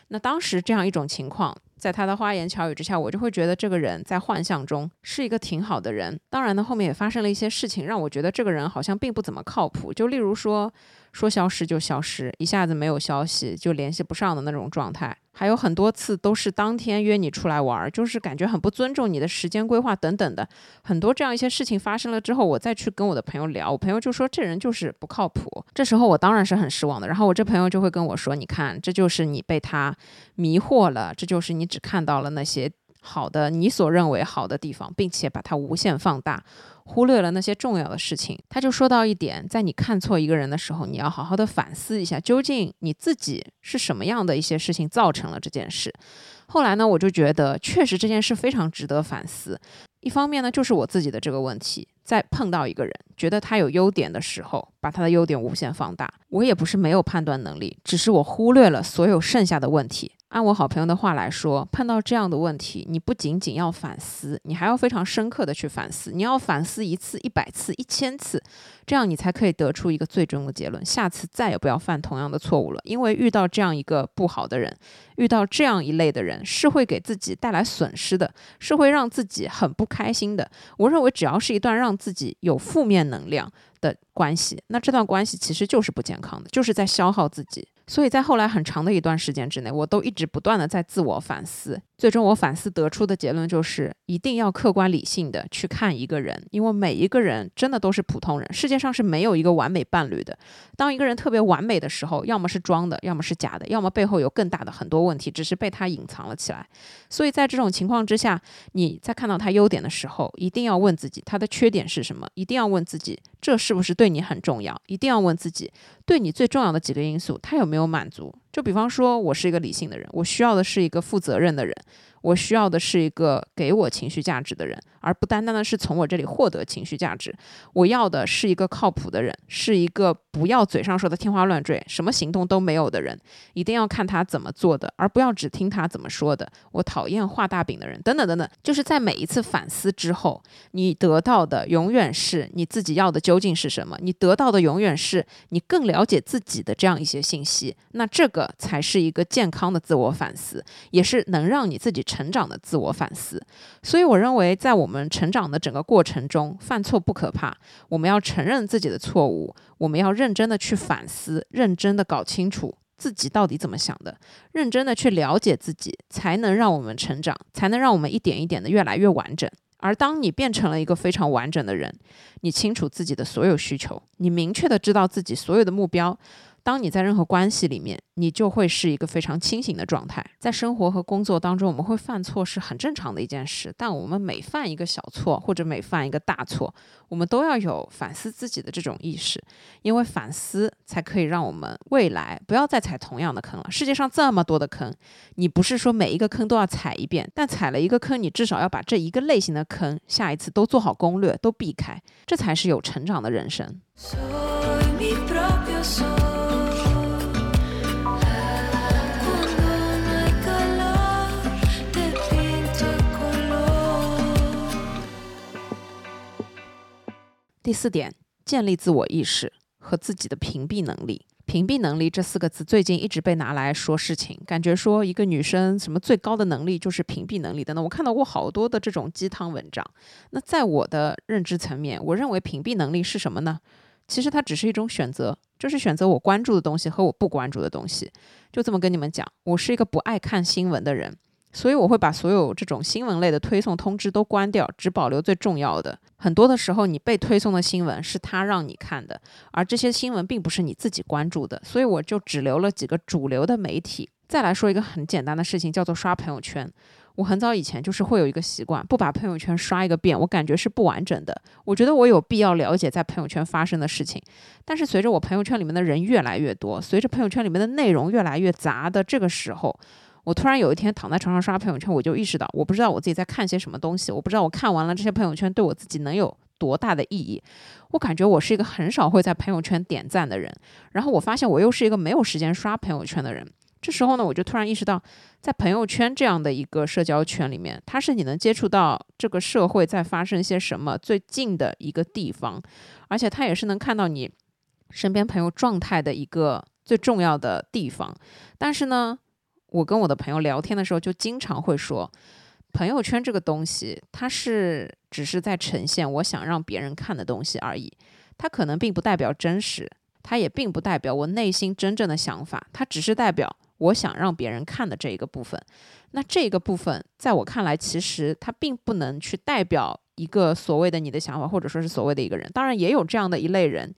那当时这样一种情况。在他的花言巧语之下，我就会觉得这个人在幻象中是一个挺好的人。当然呢，后面也发生了一些事情，让我觉得这个人好像并不怎么靠谱。就例如说，说消失就消失，一下子没有消息就联系不上的那种状态。还有很多次都是当天约你出来玩，就是感觉很不尊重你的时间规划等等的。很多这样一些事情发生了之后，我再去跟我的朋友聊，我朋友就说这人就是不靠谱。这时候我当然是很失望的。然后我这朋友就会跟我说：“你看，这就是你被他迷惑了，这就是你只看到了那些好的，你所认为好的地方，并且把它无限放大。”忽略了那些重要的事情，他就说到一点，在你看错一个人的时候，你要好好的反思一下，究竟你自己是什么样的一些事情造成了这件事。后来呢，我就觉得确实这件事非常值得反思。一方面呢，就是我自己的这个问题，在碰到一个人，觉得他有优点的时候，把他的优点无限放大。我也不是没有判断能力，只是我忽略了所有剩下的问题。按我好朋友的话来说，碰到这样的问题，你不仅仅要反思，你还要非常深刻的去反思。你要反思一次、一百次、一千次，这样你才可以得出一个最终的结论。下次再也不要犯同样的错误了。因为遇到这样一个不好的人，遇到这样一类的人，是会给自己带来损失的，是会让自己很不开心的。我认为，只要是一段让自己有负面能量的关系，那这段关系其实就是不健康的，就是在消耗自己。所以在后来很长的一段时间之内，我都一直不断的在自我反思。最终我反思得出的结论就是，一定要客观理性的去看一个人，因为每一个人真的都是普通人，世界上是没有一个完美伴侣的。当一个人特别完美的时候，要么是装的，要么是假的，要么背后有更大的很多问题，只是被他隐藏了起来。所以在这种情况之下，你在看到他优点的时候，一定要问自己他的缺点是什么，一定要问自己这是不是对你很重要，一定要问自己对你最重要的几个因素，他有没有满足。就比方说，我是一个理性的人，我需要的是一个负责任的人。我需要的是一个给我情绪价值的人，而不单单的是从我这里获得情绪价值。我要的是一个靠谱的人，是一个不要嘴上说的天花乱坠，什么行动都没有的人。一定要看他怎么做的，而不要只听他怎么说的。我讨厌画大饼的人，等等等等。就是在每一次反思之后，你得到的永远是你自己要的究竟是什么？你得到的永远是你更了解自己的这样一些信息。那这个才是一个健康的自我反思，也是能让你自己。成长的自我反思，所以我认为，在我们成长的整个过程中，犯错不可怕，我们要承认自己的错误，我们要认真的去反思，认真的搞清楚自己到底怎么想的，认真的去了解自己，才能让我们成长，才能让我们一点一点的越来越完整。而当你变成了一个非常完整的人，你清楚自己的所有需求，你明确的知道自己所有的目标。当你在任何关系里面，你就会是一个非常清醒的状态。在生活和工作当中，我们会犯错是很正常的一件事。但我们每犯一个小错，或者每犯一个大错，我们都要有反思自己的这种意识，因为反思才可以让我们未来不要再踩同样的坑了。世界上这么多的坑，你不是说每一个坑都要踩一遍，但踩了一个坑，你至少要把这一个类型的坑，下一次都做好攻略，都避开，这才是有成长的人生。第四点，建立自我意识和自己的屏蔽能力。屏蔽能力这四个字最近一直被拿来说事情，感觉说一个女生什么最高的能力就是屏蔽能力等等。我看到过好多的这种鸡汤文章。那在我的认知层面，我认为屏蔽能力是什么呢？其实它只是一种选择，就是选择我关注的东西和我不关注的东西。就这么跟你们讲，我是一个不爱看新闻的人。所以我会把所有这种新闻类的推送通知都关掉，只保留最重要的。很多的时候，你被推送的新闻是他让你看的，而这些新闻并不是你自己关注的，所以我就只留了几个主流的媒体。再来说一个很简单的事情，叫做刷朋友圈。我很早以前就是会有一个习惯，不把朋友圈刷一个遍，我感觉是不完整的。我觉得我有必要了解在朋友圈发生的事情。但是随着我朋友圈里面的人越来越多，随着朋友圈里面的内容越来越杂的这个时候，我突然有一天躺在床上刷朋友圈，我就意识到，我不知道我自己在看些什么东西，我不知道我看完了这些朋友圈对我自己能有多大的意义。我感觉我是一个很少会在朋友圈点赞的人，然后我发现我又是一个没有时间刷朋友圈的人。这时候呢，我就突然意识到，在朋友圈这样的一个社交圈里面，它是你能接触到这个社会在发生些什么最近的一个地方，而且它也是能看到你身边朋友状态的一个最重要的地方。但是呢，我跟我的朋友聊天的时候，就经常会说，朋友圈这个东西，它是只是在呈现我想让别人看的东西而已，它可能并不代表真实，它也并不代表我内心真正的想法，它只是代表。我想让别人看的这一个部分，那这个部分在我看来，其实它并不能去代表一个所谓的你的想法，或者说是所谓的一个人。当然，也有这样的一类人，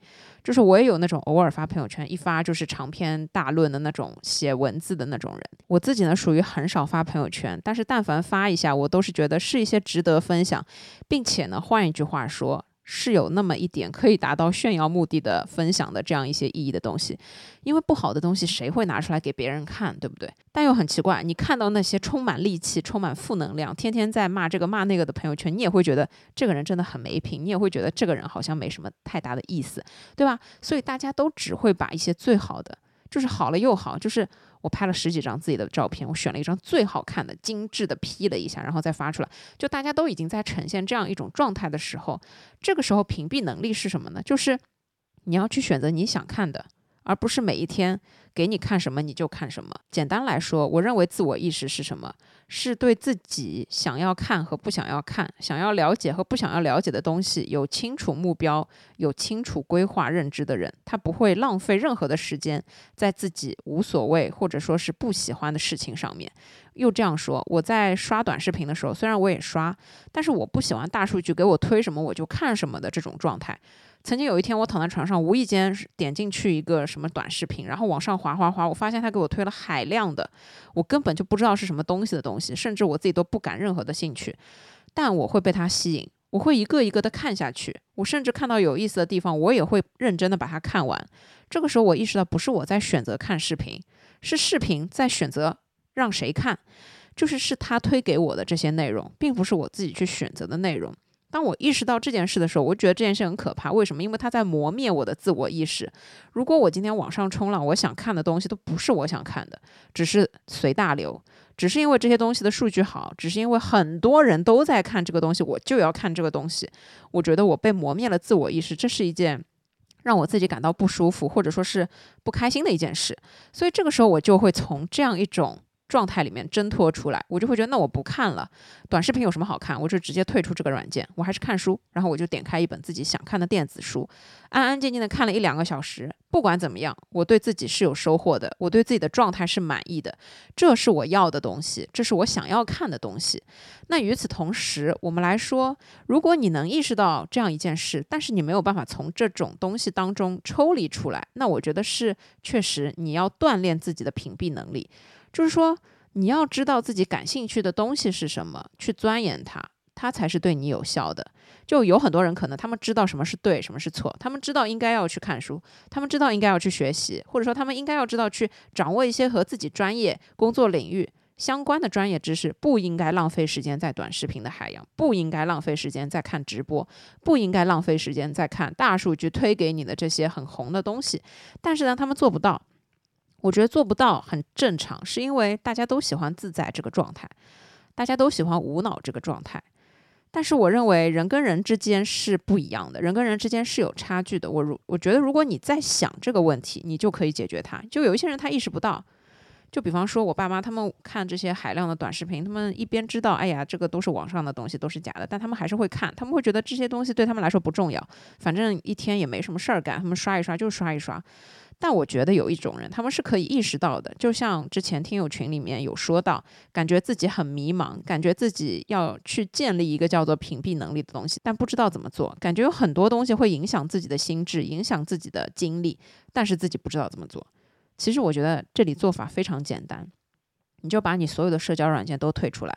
就是我也有那种偶尔发朋友圈，一发就是长篇大论的那种写文字的那种人。我自己呢，属于很少发朋友圈，但是但凡发一下，我都是觉得是一些值得分享，并且呢，换一句话说。是有那么一点可以达到炫耀目的的分享的这样一些意义的东西，因为不好的东西谁会拿出来给别人看，对不对？但又很奇怪，你看到那些充满戾气、充满负能量、天天在骂这个骂那个的朋友圈，你也会觉得这个人真的很没品，你也会觉得这个人好像没什么太大的意思，对吧？所以大家都只会把一些最好的，就是好了又好，就是。我拍了十几张自己的照片，我选了一张最好看的、精致的 P 了一下，然后再发出来。就大家都已经在呈现这样一种状态的时候，这个时候屏蔽能力是什么呢？就是你要去选择你想看的。而不是每一天给你看什么你就看什么。简单来说，我认为自我意识是什么？是对自己想要看和不想要看、想要了解和不想要了解的东西有清楚目标、有清楚规划认知的人。他不会浪费任何的时间在自己无所谓或者说是不喜欢的事情上面。又这样说，我在刷短视频的时候，虽然我也刷，但是我不喜欢大数据给我推什么我就看什么的这种状态。曾经有一天，我躺在床上，无意间点进去一个什么短视频，然后往上滑滑滑，我发现他给我推了海量的，我根本就不知道是什么东西的东西，甚至我自己都不感任何的兴趣，但我会被他吸引，我会一个一个的看下去，我甚至看到有意思的地方，我也会认真的把它看完。这个时候，我意识到不是我在选择看视频，是视频在选择让谁看，就是是他推给我的这些内容，并不是我自己去选择的内容。当我意识到这件事的时候，我觉得这件事很可怕。为什么？因为它在磨灭我的自我意识。如果我今天网上冲浪，我想看的东西都不是我想看的，只是随大流，只是因为这些东西的数据好，只是因为很多人都在看这个东西，我就要看这个东西。我觉得我被磨灭了自我意识，这是一件让我自己感到不舒服或者说是不开心的一件事。所以这个时候，我就会从这样一种。状态里面挣脱出来，我就会觉得那我不看了。短视频有什么好看？我就直接退出这个软件，我还是看书。然后我就点开一本自己想看的电子书，安安静静的看了一两个小时。不管怎么样，我对自己是有收获的，我对自己的状态是满意的。这是我要的东西，这是我想要看的东西。那与此同时，我们来说，如果你能意识到这样一件事，但是你没有办法从这种东西当中抽离出来，那我觉得是确实你要锻炼自己的屏蔽能力。就是说，你要知道自己感兴趣的东西是什么，去钻研它，它才是对你有效的。就有很多人可能他们知道什么是对，什么是错，他们知道应该要去看书，他们知道应该要去学习，或者说他们应该要知道去掌握一些和自己专业工作领域相关的专业知识，不应该浪费时间在短视频的海洋，不应该浪费时间在看直播，不应该浪费时间在看大数据推给你的这些很红的东西。但是呢，他们做不到。我觉得做不到很正常，是因为大家都喜欢自在这个状态，大家都喜欢无脑这个状态。但是我认为人跟人之间是不一样的，人跟人之间是有差距的。我如我觉得，如果你在想这个问题，你就可以解决它。就有一些人他意识不到，就比方说我爸妈他们看这些海量的短视频，他们一边知道，哎呀，这个都是网上的东西，都是假的，但他们还是会看，他们会觉得这些东西对他们来说不重要，反正一天也没什么事儿干，他们刷一刷就刷一刷。但我觉得有一种人，他们是可以意识到的，就像之前听友群里面有说到，感觉自己很迷茫，感觉自己要去建立一个叫做屏蔽能力的东西，但不知道怎么做，感觉有很多东西会影响自己的心智，影响自己的精力，但是自己不知道怎么做。其实我觉得这里做法非常简单，你就把你所有的社交软件都退出来。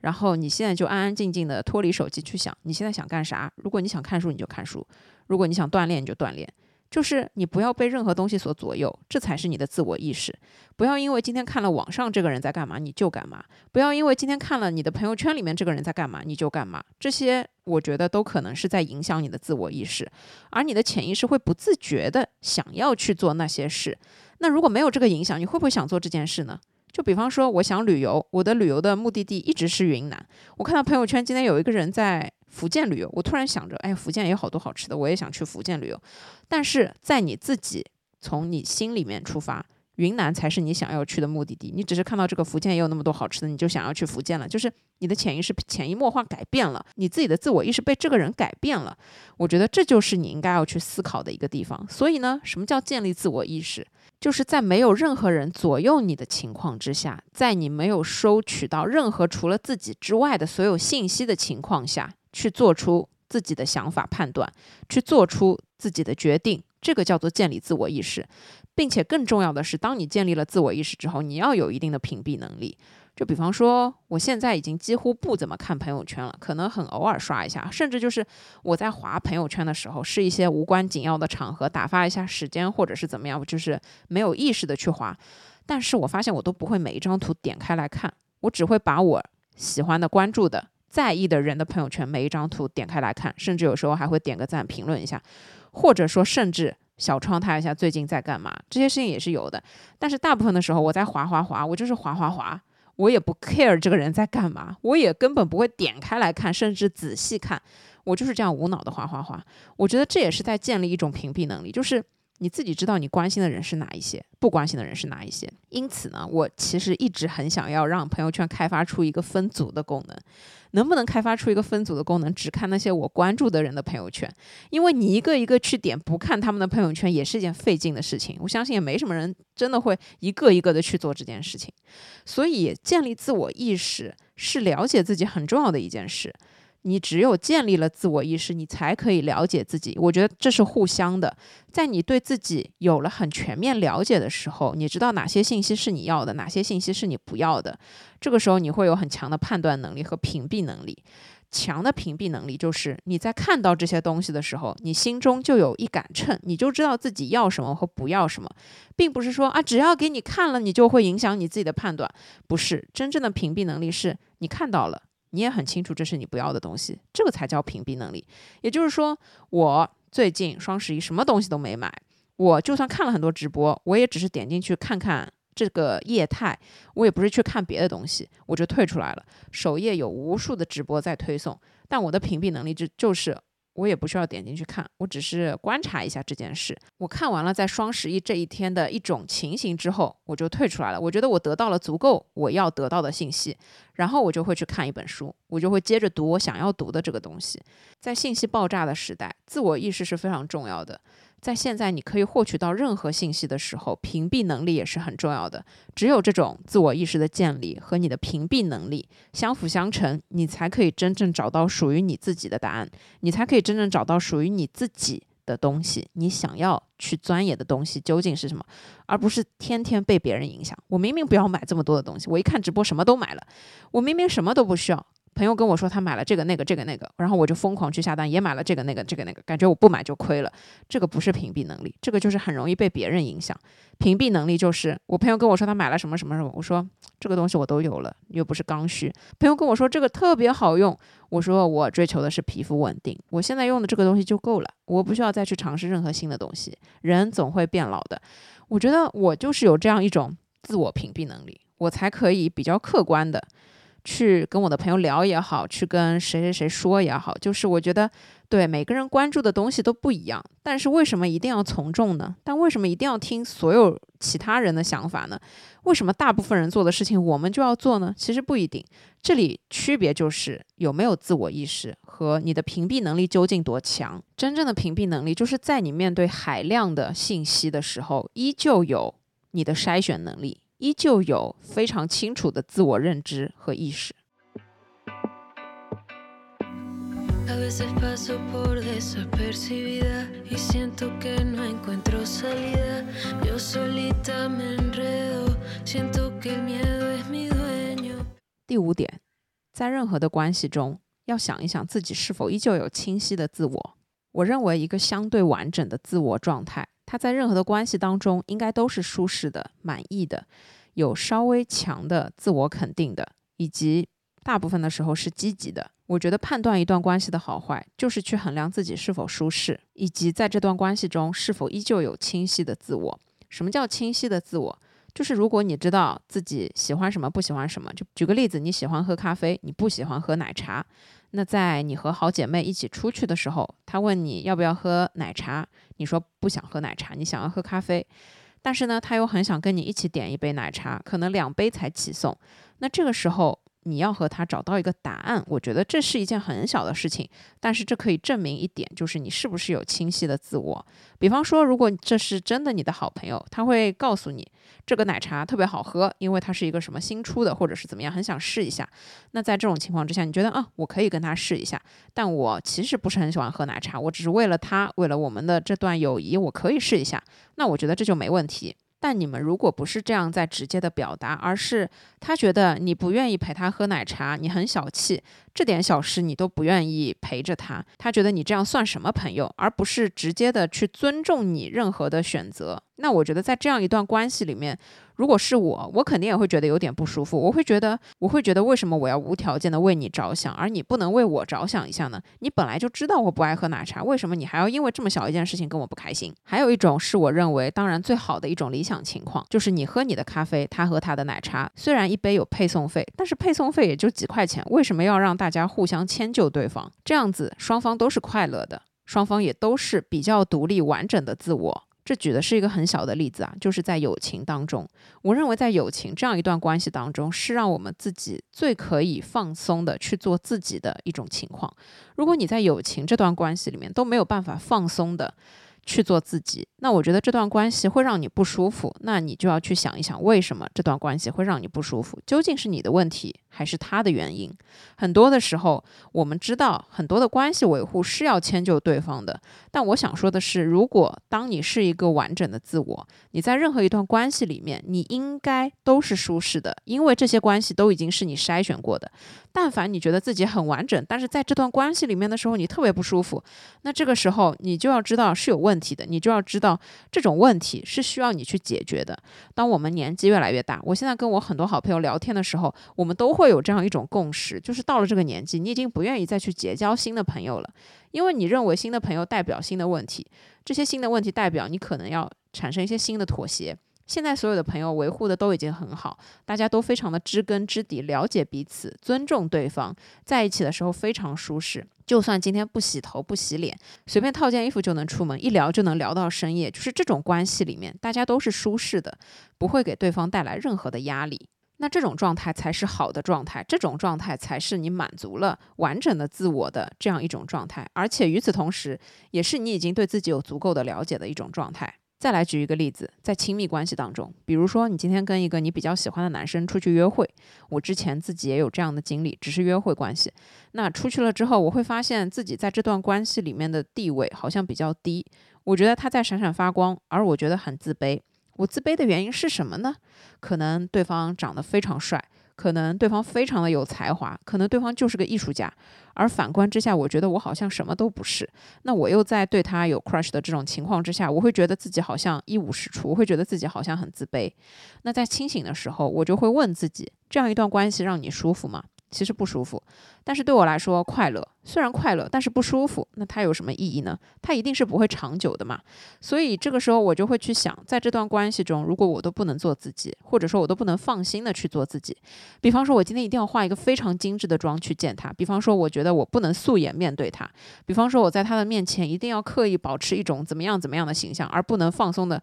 然后你现在就安安静静的脱离手机去想，你现在想干啥？如果你想看书，你就看书；如果你想锻炼，你就锻炼。就是你不要被任何东西所左右，这才是你的自我意识。不要因为今天看了网上这个人在干嘛，你就干嘛；不要因为今天看了你的朋友圈里面这个人在干嘛，你就干嘛。这些我觉得都可能是在影响你的自我意识，而你的潜意识会不自觉的想要去做那些事。那如果没有这个影响，你会不会想做这件事呢？就比方说，我想旅游，我的旅游的目的地一直是云南。我看到朋友圈今天有一个人在福建旅游，我突然想着，哎，福建也有好多好吃的，我也想去福建旅游。但是在你自己从你心里面出发。云南才是你想要去的目的地，你只是看到这个福建也有那么多好吃的，你就想要去福建了。就是你的潜意识潜移默化改变了，你自己的自我意识被这个人改变了。我觉得这就是你应该要去思考的一个地方。所以呢，什么叫建立自我意识？就是在没有任何人左右你的情况之下，在你没有收取到任何除了自己之外的所有信息的情况下，去做出自己的想法判断，去做出自己的决定，这个叫做建立自我意识。并且更重要的是，当你建立了自我意识之后，你要有一定的屏蔽能力。就比方说，我现在已经几乎不怎么看朋友圈了，可能很偶尔刷一下，甚至就是我在划朋友圈的时候，是一些无关紧要的场合，打发一下时间，或者是怎么样，就是没有意识的去划。但是我发现我都不会每一张图点开来看，我只会把我喜欢的、关注的、在意的人的朋友圈每一张图点开来看，甚至有时候还会点个赞、评论一下，或者说甚至。小窗他一下最近在干嘛？这些事情也是有的，但是大部分的时候我在滑滑滑，我就是滑滑滑，我也不 care 这个人在干嘛，我也根本不会点开来看，甚至仔细看，我就是这样无脑的画画画。我觉得这也是在建立一种屏蔽能力，就是。你自己知道你关心的人是哪一些，不关心的人是哪一些。因此呢，我其实一直很想要让朋友圈开发出一个分组的功能。能不能开发出一个分组的功能，只看那些我关注的人的朋友圈？因为你一个一个去点不看他们的朋友圈，也是一件费劲的事情。我相信也没什么人真的会一个一个的去做这件事情。所以建立自我意识是了解自己很重要的一件事。你只有建立了自我意识，你才可以了解自己。我觉得这是互相的。在你对自己有了很全面了解的时候，你知道哪些信息是你要的，哪些信息是你不要的。这个时候，你会有很强的判断能力和屏蔽能力。强的屏蔽能力就是你在看到这些东西的时候，你心中就有一杆秤，你就知道自己要什么和不要什么，并不是说啊，只要给你看了，你就会影响你自己的判断。不是，真正的屏蔽能力是你看到了。你也很清楚这是你不要的东西，这个才叫屏蔽能力。也就是说，我最近双十一什么东西都没买，我就算看了很多直播，我也只是点进去看看这个业态，我也不是去看别的东西，我就退出来了。首页有无数的直播在推送，但我的屏蔽能力就就是。我也不需要点进去看，我只是观察一下这件事。我看完了在双十一这一天的一种情形之后，我就退出来了。我觉得我得到了足够我要得到的信息，然后我就会去看一本书，我就会接着读我想要读的这个东西。在信息爆炸的时代，自我意识是非常重要的。在现在，你可以获取到任何信息的时候，屏蔽能力也是很重要的。只有这种自我意识的建立和你的屏蔽能力相辅相成，你才可以真正找到属于你自己的答案，你才可以真正找到属于你自己的东西。你想要去钻研的东西究竟是什么，而不是天天被别人影响。我明明不要买这么多的东西，我一看直播什么都买了。我明明什么都不需要。朋友跟我说他买了这个那个这个那个，然后我就疯狂去下单，也买了这个那个这个那个，感觉我不买就亏了。这个不是屏蔽能力，这个就是很容易被别人影响。屏蔽能力就是我朋友跟我说他买了什么什么什么，我说这个东西我都有了，又不是刚需。朋友跟我说这个特别好用，我说我追求的是皮肤稳定，我现在用的这个东西就够了，我不需要再去尝试任何新的东西。人总会变老的，我觉得我就是有这样一种自我屏蔽能力，我才可以比较客观的。去跟我的朋友聊也好，去跟谁谁谁说也好，就是我觉得。对每个人关注的东西都不一样，但是为什么一定要从众呢？但为什么一定要听所有其他人的想法呢？为什么大部分人做的事情我们就要做呢？其实不一定，这里区别就是有没有自我意识和你的屏蔽能力究竟多强。真正的屏蔽能力就是在你面对海量的信息的时候，依旧有你的筛选能力，依旧有非常清楚的自我认知和意识。第五点，在任何的关系中，要想一想自己是否依旧有清晰的自我。我认为，一个相对完整的自我状态，他在任何的关系当中，应该都是舒适的、满意的，有稍微强的自我肯定的，以及大部分的时候是积极的。我觉得判断一段关系的好坏，就是去衡量自己是否舒适，以及在这段关系中是否依旧有清晰的自我。什么叫清晰的自我？就是如果你知道自己喜欢什么，不喜欢什么。就举个例子，你喜欢喝咖啡，你不喜欢喝奶茶。那在你和好姐妹一起出去的时候，她问你要不要喝奶茶，你说不想喝奶茶，你想要喝咖啡。但是呢，她又很想跟你一起点一杯奶茶，可能两杯才起送。那这个时候。你要和他找到一个答案，我觉得这是一件很小的事情，但是这可以证明一点，就是你是不是有清晰的自我。比方说，如果这是真的你的好朋友，他会告诉你这个奶茶特别好喝，因为它是一个什么新出的，或者是怎么样，很想试一下。那在这种情况之下，你觉得啊，我可以跟他试一下，但我其实不是很喜欢喝奶茶，我只是为了他，为了我们的这段友谊，我可以试一下。那我觉得这就没问题。但你们如果不是这样在直接的表达，而是他觉得你不愿意陪他喝奶茶，你很小气，这点小事你都不愿意陪着他，他觉得你这样算什么朋友？而不是直接的去尊重你任何的选择。那我觉得在这样一段关系里面。如果是我，我肯定也会觉得有点不舒服。我会觉得，我会觉得，为什么我要无条件的为你着想，而你不能为我着想一下呢？你本来就知道我不爱喝奶茶，为什么你还要因为这么小一件事情跟我不开心？还有一种是我认为，当然最好的一种理想情况，就是你喝你的咖啡，他喝他的奶茶。虽然一杯有配送费，但是配送费也就几块钱，为什么要让大家互相迁就对方？这样子双方都是快乐的，双方也都是比较独立完整的自我。这举的是一个很小的例子啊，就是在友情当中，我认为在友情这样一段关系当中，是让我们自己最可以放松的去做自己的一种情况。如果你在友情这段关系里面都没有办法放松的。去做自己，那我觉得这段关系会让你不舒服，那你就要去想一想，为什么这段关系会让你不舒服？究竟是你的问题，还是他的原因？很多的时候，我们知道很多的关系维护是要迁就对方的，但我想说的是，如果当你是一个完整的自我，你在任何一段关系里面，你应该都是舒适的，因为这些关系都已经是你筛选过的。但凡你觉得自己很完整，但是在这段关系里面的时候，你特别不舒服，那这个时候你就要知道是有问。题的，你就要知道这种问题是需要你去解决的。当我们年纪越来越大，我现在跟我很多好朋友聊天的时候，我们都会会有这样一种共识，就是到了这个年纪，你已经不愿意再去结交新的朋友了，因为你认为新的朋友代表新的问题，这些新的问题代表你可能要产生一些新的妥协。现在所有的朋友维护的都已经很好，大家都非常的知根知底，了解彼此，尊重对方，在一起的时候非常舒适。就算今天不洗头不洗脸，随便套件衣服就能出门，一聊就能聊到深夜。就是这种关系里面，大家都是舒适的，不会给对方带来任何的压力。那这种状态才是好的状态，这种状态才是你满足了完整的自我的这样一种状态，而且与此同时，也是你已经对自己有足够的了解的一种状态。再来举一个例子，在亲密关系当中，比如说你今天跟一个你比较喜欢的男生出去约会，我之前自己也有这样的经历，只是约会关系。那出去了之后，我会发现自己在这段关系里面的地位好像比较低。我觉得他在闪闪发光，而我觉得很自卑。我自卑的原因是什么呢？可能对方长得非常帅。可能对方非常的有才华，可能对方就是个艺术家，而反观之下，我觉得我好像什么都不是。那我又在对他有 crush 的这种情况之下，我会觉得自己好像一无是处，我会觉得自己好像很自卑。那在清醒的时候，我就会问自己：这样一段关系让你舒服吗？其实不舒服。但是对我来说，快乐虽然快乐，但是不舒服，那它有什么意义呢？它一定是不会长久的嘛。所以这个时候我就会去想，在这段关系中，如果我都不能做自己，或者说我都不能放心的去做自己，比方说我今天一定要化一个非常精致的妆去见他，比方说我觉得我不能素颜面对他，比方说我在他的面前一定要刻意保持一种怎么样怎么样的形象，而不能放松的。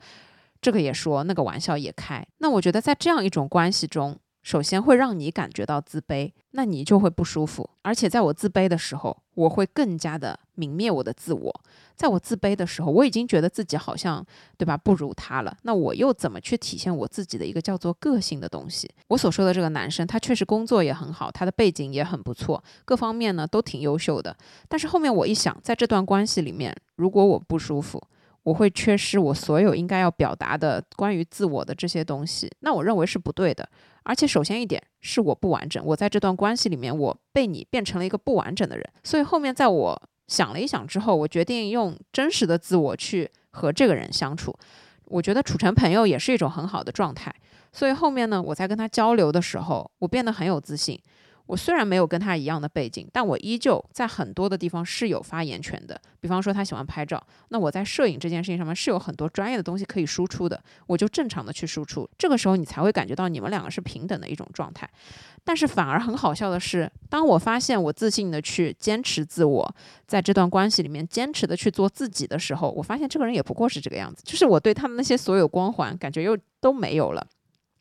这个也说，那个玩笑也开。那我觉得，在这样一种关系中，首先会让你感觉到自卑，那你就会不舒服。而且，在我自卑的时候，我会更加的泯灭我的自我。在我自卑的时候，我已经觉得自己好像，对吧，不如他了。那我又怎么去体现我自己的一个叫做个性的东西？我所说的这个男生，他确实工作也很好，他的背景也很不错，各方面呢都挺优秀的。但是后面我一想，在这段关系里面，如果我不舒服，我会缺失我所有应该要表达的关于自我的这些东西，那我认为是不对的。而且首先一点是我不完整，我在这段关系里面我被你变成了一个不完整的人。所以后面在我想了一想之后，我决定用真实的自我去和这个人相处。我觉得处成朋友也是一种很好的状态。所以后面呢，我在跟他交流的时候，我变得很有自信。我虽然没有跟他一样的背景，但我依旧在很多的地方是有发言权的。比方说，他喜欢拍照，那我在摄影这件事情上面是有很多专业的东西可以输出的，我就正常的去输出。这个时候，你才会感觉到你们两个是平等的一种状态。但是反而很好笑的是，当我发现我自信的去坚持自我，在这段关系里面坚持的去做自己的时候，我发现这个人也不过是这个样子，就是我对他的那些所有光环感觉又都没有了。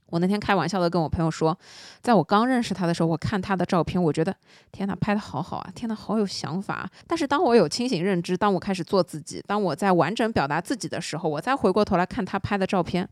我那天开玩笑的跟我朋友说，在我刚认识他的时候，我看他的照片，我觉得天哪，拍的好好啊，天哪，好有想法。但是当我有清醒认知，当我开始做自己，当我在完整表达自己的时候，我再回过头来看他拍的照片，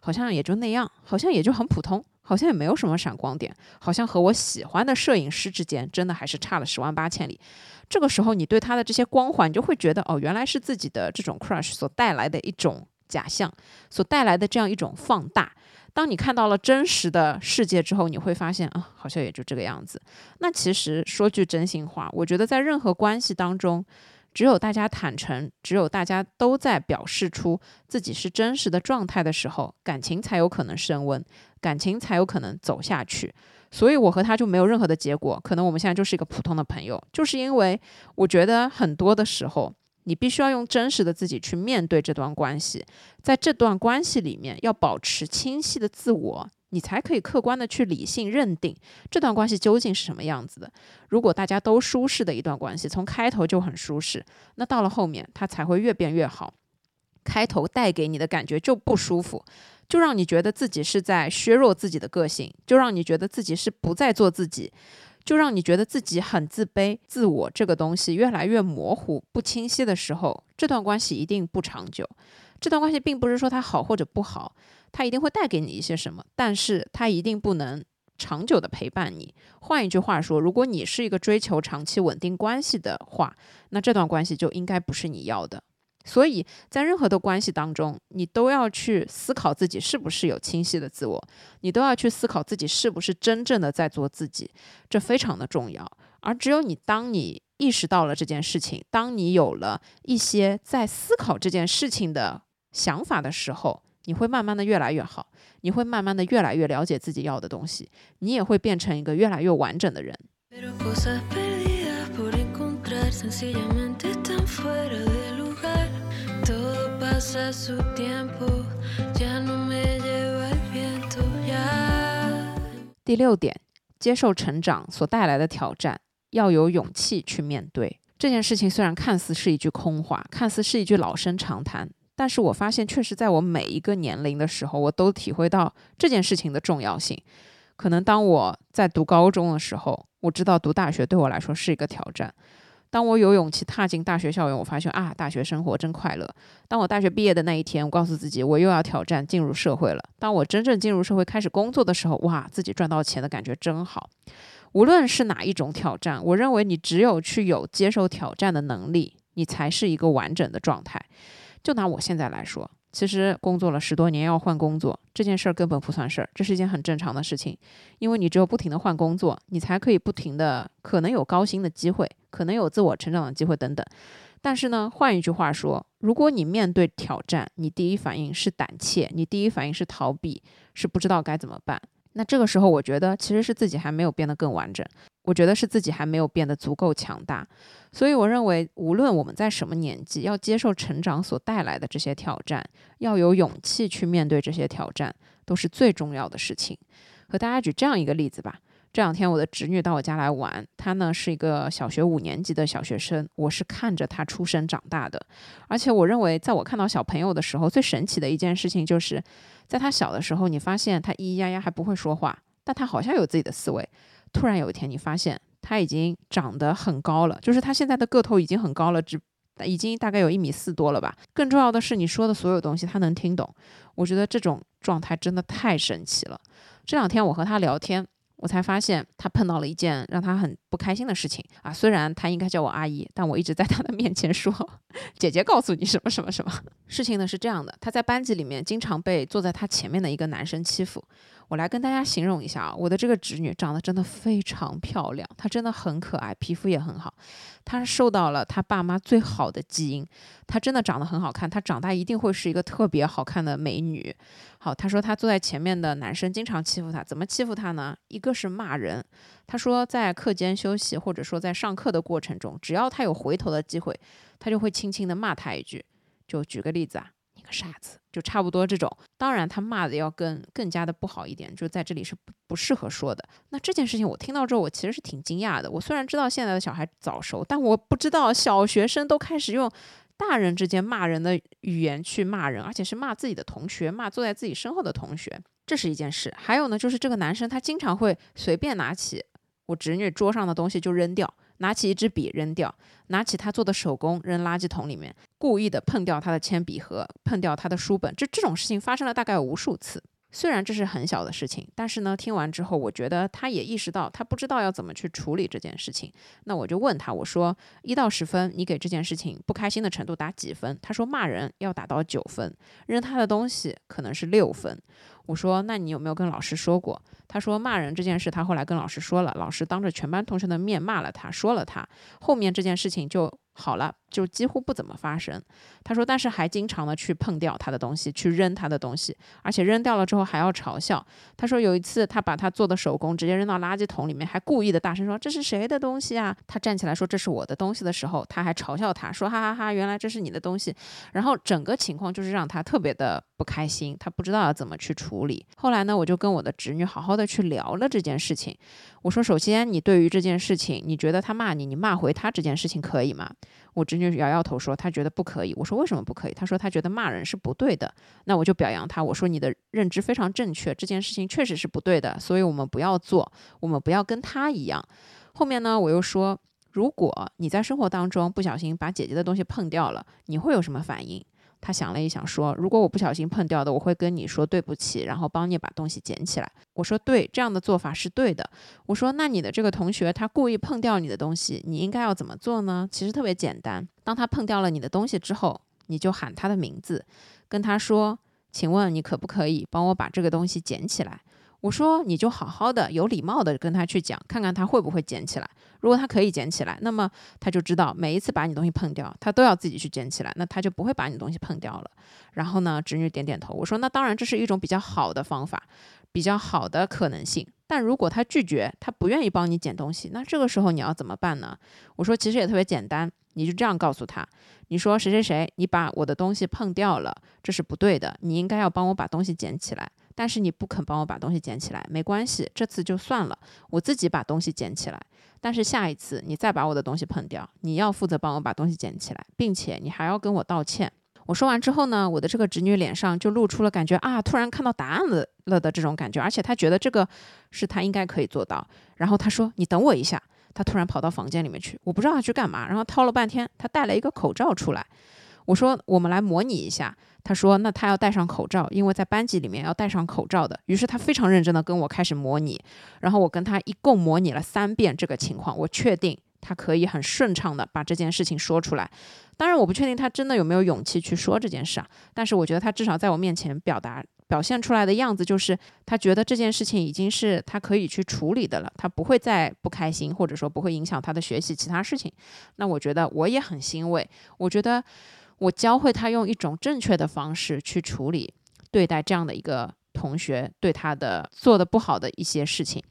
好像也就那样，好像也就很普通，好像也没有什么闪光点，好像和我喜欢的摄影师之间真的还是差了十万八千里。这个时候，你对他的这些光环，你就会觉得哦，原来是自己的这种 crush 所带来的一种假象，所带来的这样一种放大。当你看到了真实的世界之后，你会发现啊，好像也就这个样子。那其实说句真心话，我觉得在任何关系当中，只有大家坦诚，只有大家都在表示出自己是真实的状态的时候，感情才有可能升温，感情才有可能走下去。所以我和他就没有任何的结果，可能我们现在就是一个普通的朋友，就是因为我觉得很多的时候。你必须要用真实的自己去面对这段关系，在这段关系里面要保持清晰的自我，你才可以客观的去理性认定这段关系究竟是什么样子的。如果大家都舒适的一段关系，从开头就很舒适，那到了后面它才会越变越好。开头带给你的感觉就不舒服，就让你觉得自己是在削弱自己的个性，就让你觉得自己是不再做自己。就让你觉得自己很自卑，自我这个东西越来越模糊、不清晰的时候，这段关系一定不长久。这段关系并不是说它好或者不好，它一定会带给你一些什么，但是它一定不能长久的陪伴你。换一句话说，如果你是一个追求长期稳定关系的话，那这段关系就应该不是你要的。所以在任何的关系当中，你都要去思考自己是不是有清晰的自我，你都要去思考自己是不是真正的在做自己，这非常的重要。而只有你当你意识到了这件事情，当你有了一些在思考这件事情的想法的时候，你会慢慢的越来越好，你会慢慢的越来越了解自己要的东西，你也会变成一个越来越完整的人。第六点，接受成长所带来的挑战，要有勇气去面对这件事情。虽然看似是一句空话，看似是一句老生常谈，但是我发现，确实在我每一个年龄的时候，我都体会到这件事情的重要性。可能当我在读高中的时候，我知道读大学对我来说是一个挑战。当我有勇气踏进大学校园，我发现啊，大学生活真快乐。当我大学毕业的那一天，我告诉自己，我又要挑战进入社会了。当我真正进入社会开始工作的时候，哇，自己赚到钱的感觉真好。无论是哪一种挑战，我认为你只有去有接受挑战的能力，你才是一个完整的状态。就拿我现在来说。其实工作了十多年要换工作这件事儿根本不算事儿，这是一件很正常的事情，因为你只有不停的换工作，你才可以不停的可能有高薪的机会，可能有自我成长的机会等等。但是呢，换一句话说，如果你面对挑战，你第一反应是胆怯，你第一反应是逃避，是不知道该怎么办，那这个时候，我觉得其实是自己还没有变得更完整，我觉得是自己还没有变得足够强大。所以我认为，无论我们在什么年纪，要接受成长所带来的这些挑战，要有勇气去面对这些挑战，都是最重要的事情。和大家举这样一个例子吧。这两天我的侄女到我家来玩，她呢是一个小学五年级的小学生，我是看着她出生长大的。而且我认为，在我看到小朋友的时候，最神奇的一件事情就是，在他小的时候，你发现他咿咿呀呀还不会说话，但他好像有自己的思维。突然有一天，你发现他已经长得很高了，就是他现在的个头已经很高了，只已经大概有一米四多了吧。更重要的是，你说的所有东西他能听懂。我觉得这种状态真的太神奇了。这两天我和他聊天。我才发现他碰到了一件让他很不开心的事情啊！虽然他应该叫我阿姨，但我一直在他的面前说姐姐告诉你什么什么什么。事情呢是这样的，他在班级里面经常被坐在他前面的一个男生欺负。我来跟大家形容一下啊，我的这个侄女长得真的非常漂亮，她真的很可爱，皮肤也很好，她受到了她爸妈最好的基因，她真的长得很好看，她长大一定会是一个特别好看的美女。好，她说她坐在前面的男生经常欺负她，怎么欺负她呢？一个是骂人，她说在课间休息或者说在上课的过程中，只要他有回头的机会，他就会轻轻的骂他一句。就举个例子啊。傻子就差不多这种，当然他骂的要更更加的不好一点，就在这里是不不适合说的。那这件事情我听到之后，我其实是挺惊讶的。我虽然知道现在的小孩早熟，但我不知道小学生都开始用大人之间骂人的语言去骂人，而且是骂自己的同学，骂坐在自己身后的同学，这是一件事。还有呢，就是这个男生他经常会随便拿起我侄女桌上的东西就扔掉。拿起一支笔扔掉，拿起他做的手工扔垃圾桶里面，故意的碰掉他的铅笔盒，碰掉他的书本，这这种事情发生了大概无数次。虽然这是很小的事情，但是呢，听完之后，我觉得他也意识到他不知道要怎么去处理这件事情。那我就问他，我说一到十分，你给这件事情不开心的程度打几分？他说骂人要打到九分，扔他的东西可能是六分。我说那你有没有跟老师说过？他说骂人这件事，他后来跟老师说了，老师当着全班同学的面骂了他，说了他，后面这件事情就。好了，就几乎不怎么发生。他说，但是还经常的去碰掉他的东西，去扔他的东西，而且扔掉了之后还要嘲笑。他说有一次他把他做的手工直接扔到垃圾桶里面，还故意的大声说这是谁的东西啊？他站起来说这是我的东西的时候，他还嘲笑他说哈哈哈，原来这是你的东西。然后整个情况就是让他特别的不开心，他不知道要怎么去处理。后来呢，我就跟我的侄女好好的去聊了这件事情。我说，首先你对于这件事情，你觉得他骂你，你骂回他这件事情可以吗？我侄女摇摇头说，她觉得不可以。我说为什么不可以？她说她觉得骂人是不对的。那我就表扬她，我说你的认知非常正确，这件事情确实是不对的，所以我们不要做，我们不要跟她一样。后面呢，我又说，如果你在生活当中不小心把姐姐的东西碰掉了，你会有什么反应？他想了一想，说：“如果我不小心碰掉的，我会跟你说对不起，然后帮你把东西捡起来。”我说：“对，这样的做法是对的。”我说：“那你的这个同学他故意碰掉你的东西，你应该要怎么做呢？其实特别简单，当他碰掉了你的东西之后，你就喊他的名字，跟他说：‘请问你可不可以帮我把这个东西捡起来？’我说你就好好的、有礼貌的跟他去讲，看看他会不会捡起来。”如果他可以捡起来，那么他就知道每一次把你东西碰掉，他都要自己去捡起来，那他就不会把你东西碰掉了。然后呢，侄女点点头，我说那当然这是一种比较好的方法，比较好的可能性。但如果他拒绝，他不愿意帮你捡东西，那这个时候你要怎么办呢？我说其实也特别简单，你就这样告诉他，你说谁谁谁，你把我的东西碰掉了，这是不对的，你应该要帮我把东西捡起来。但是你不肯帮我把东西捡起来，没关系，这次就算了，我自己把东西捡起来。但是下一次你再把我的东西碰掉，你要负责帮我把东西捡起来，并且你还要跟我道歉。我说完之后呢，我的这个侄女脸上就露出了感觉啊，突然看到答案了了的这种感觉，而且她觉得这个是她应该可以做到。然后她说：“你等我一下。”她突然跑到房间里面去，我不知道她去干嘛。然后掏了半天，她带了一个口罩出来。我说：“我们来模拟一下。”他说：“那他要戴上口罩，因为在班级里面要戴上口罩的。”于是他非常认真的跟我开始模拟，然后我跟他一共模拟了三遍这个情况。我确定他可以很顺畅的把这件事情说出来。当然，我不确定他真的有没有勇气去说这件事啊。但是我觉得他至少在我面前表达表现出来的样子，就是他觉得这件事情已经是他可以去处理的了，他不会再不开心，或者说不会影响他的学习其他事情。那我觉得我也很欣慰。我觉得。我教会他用一种正确的方式去处理对待这样的一个同学对他的做的不好的一些事情，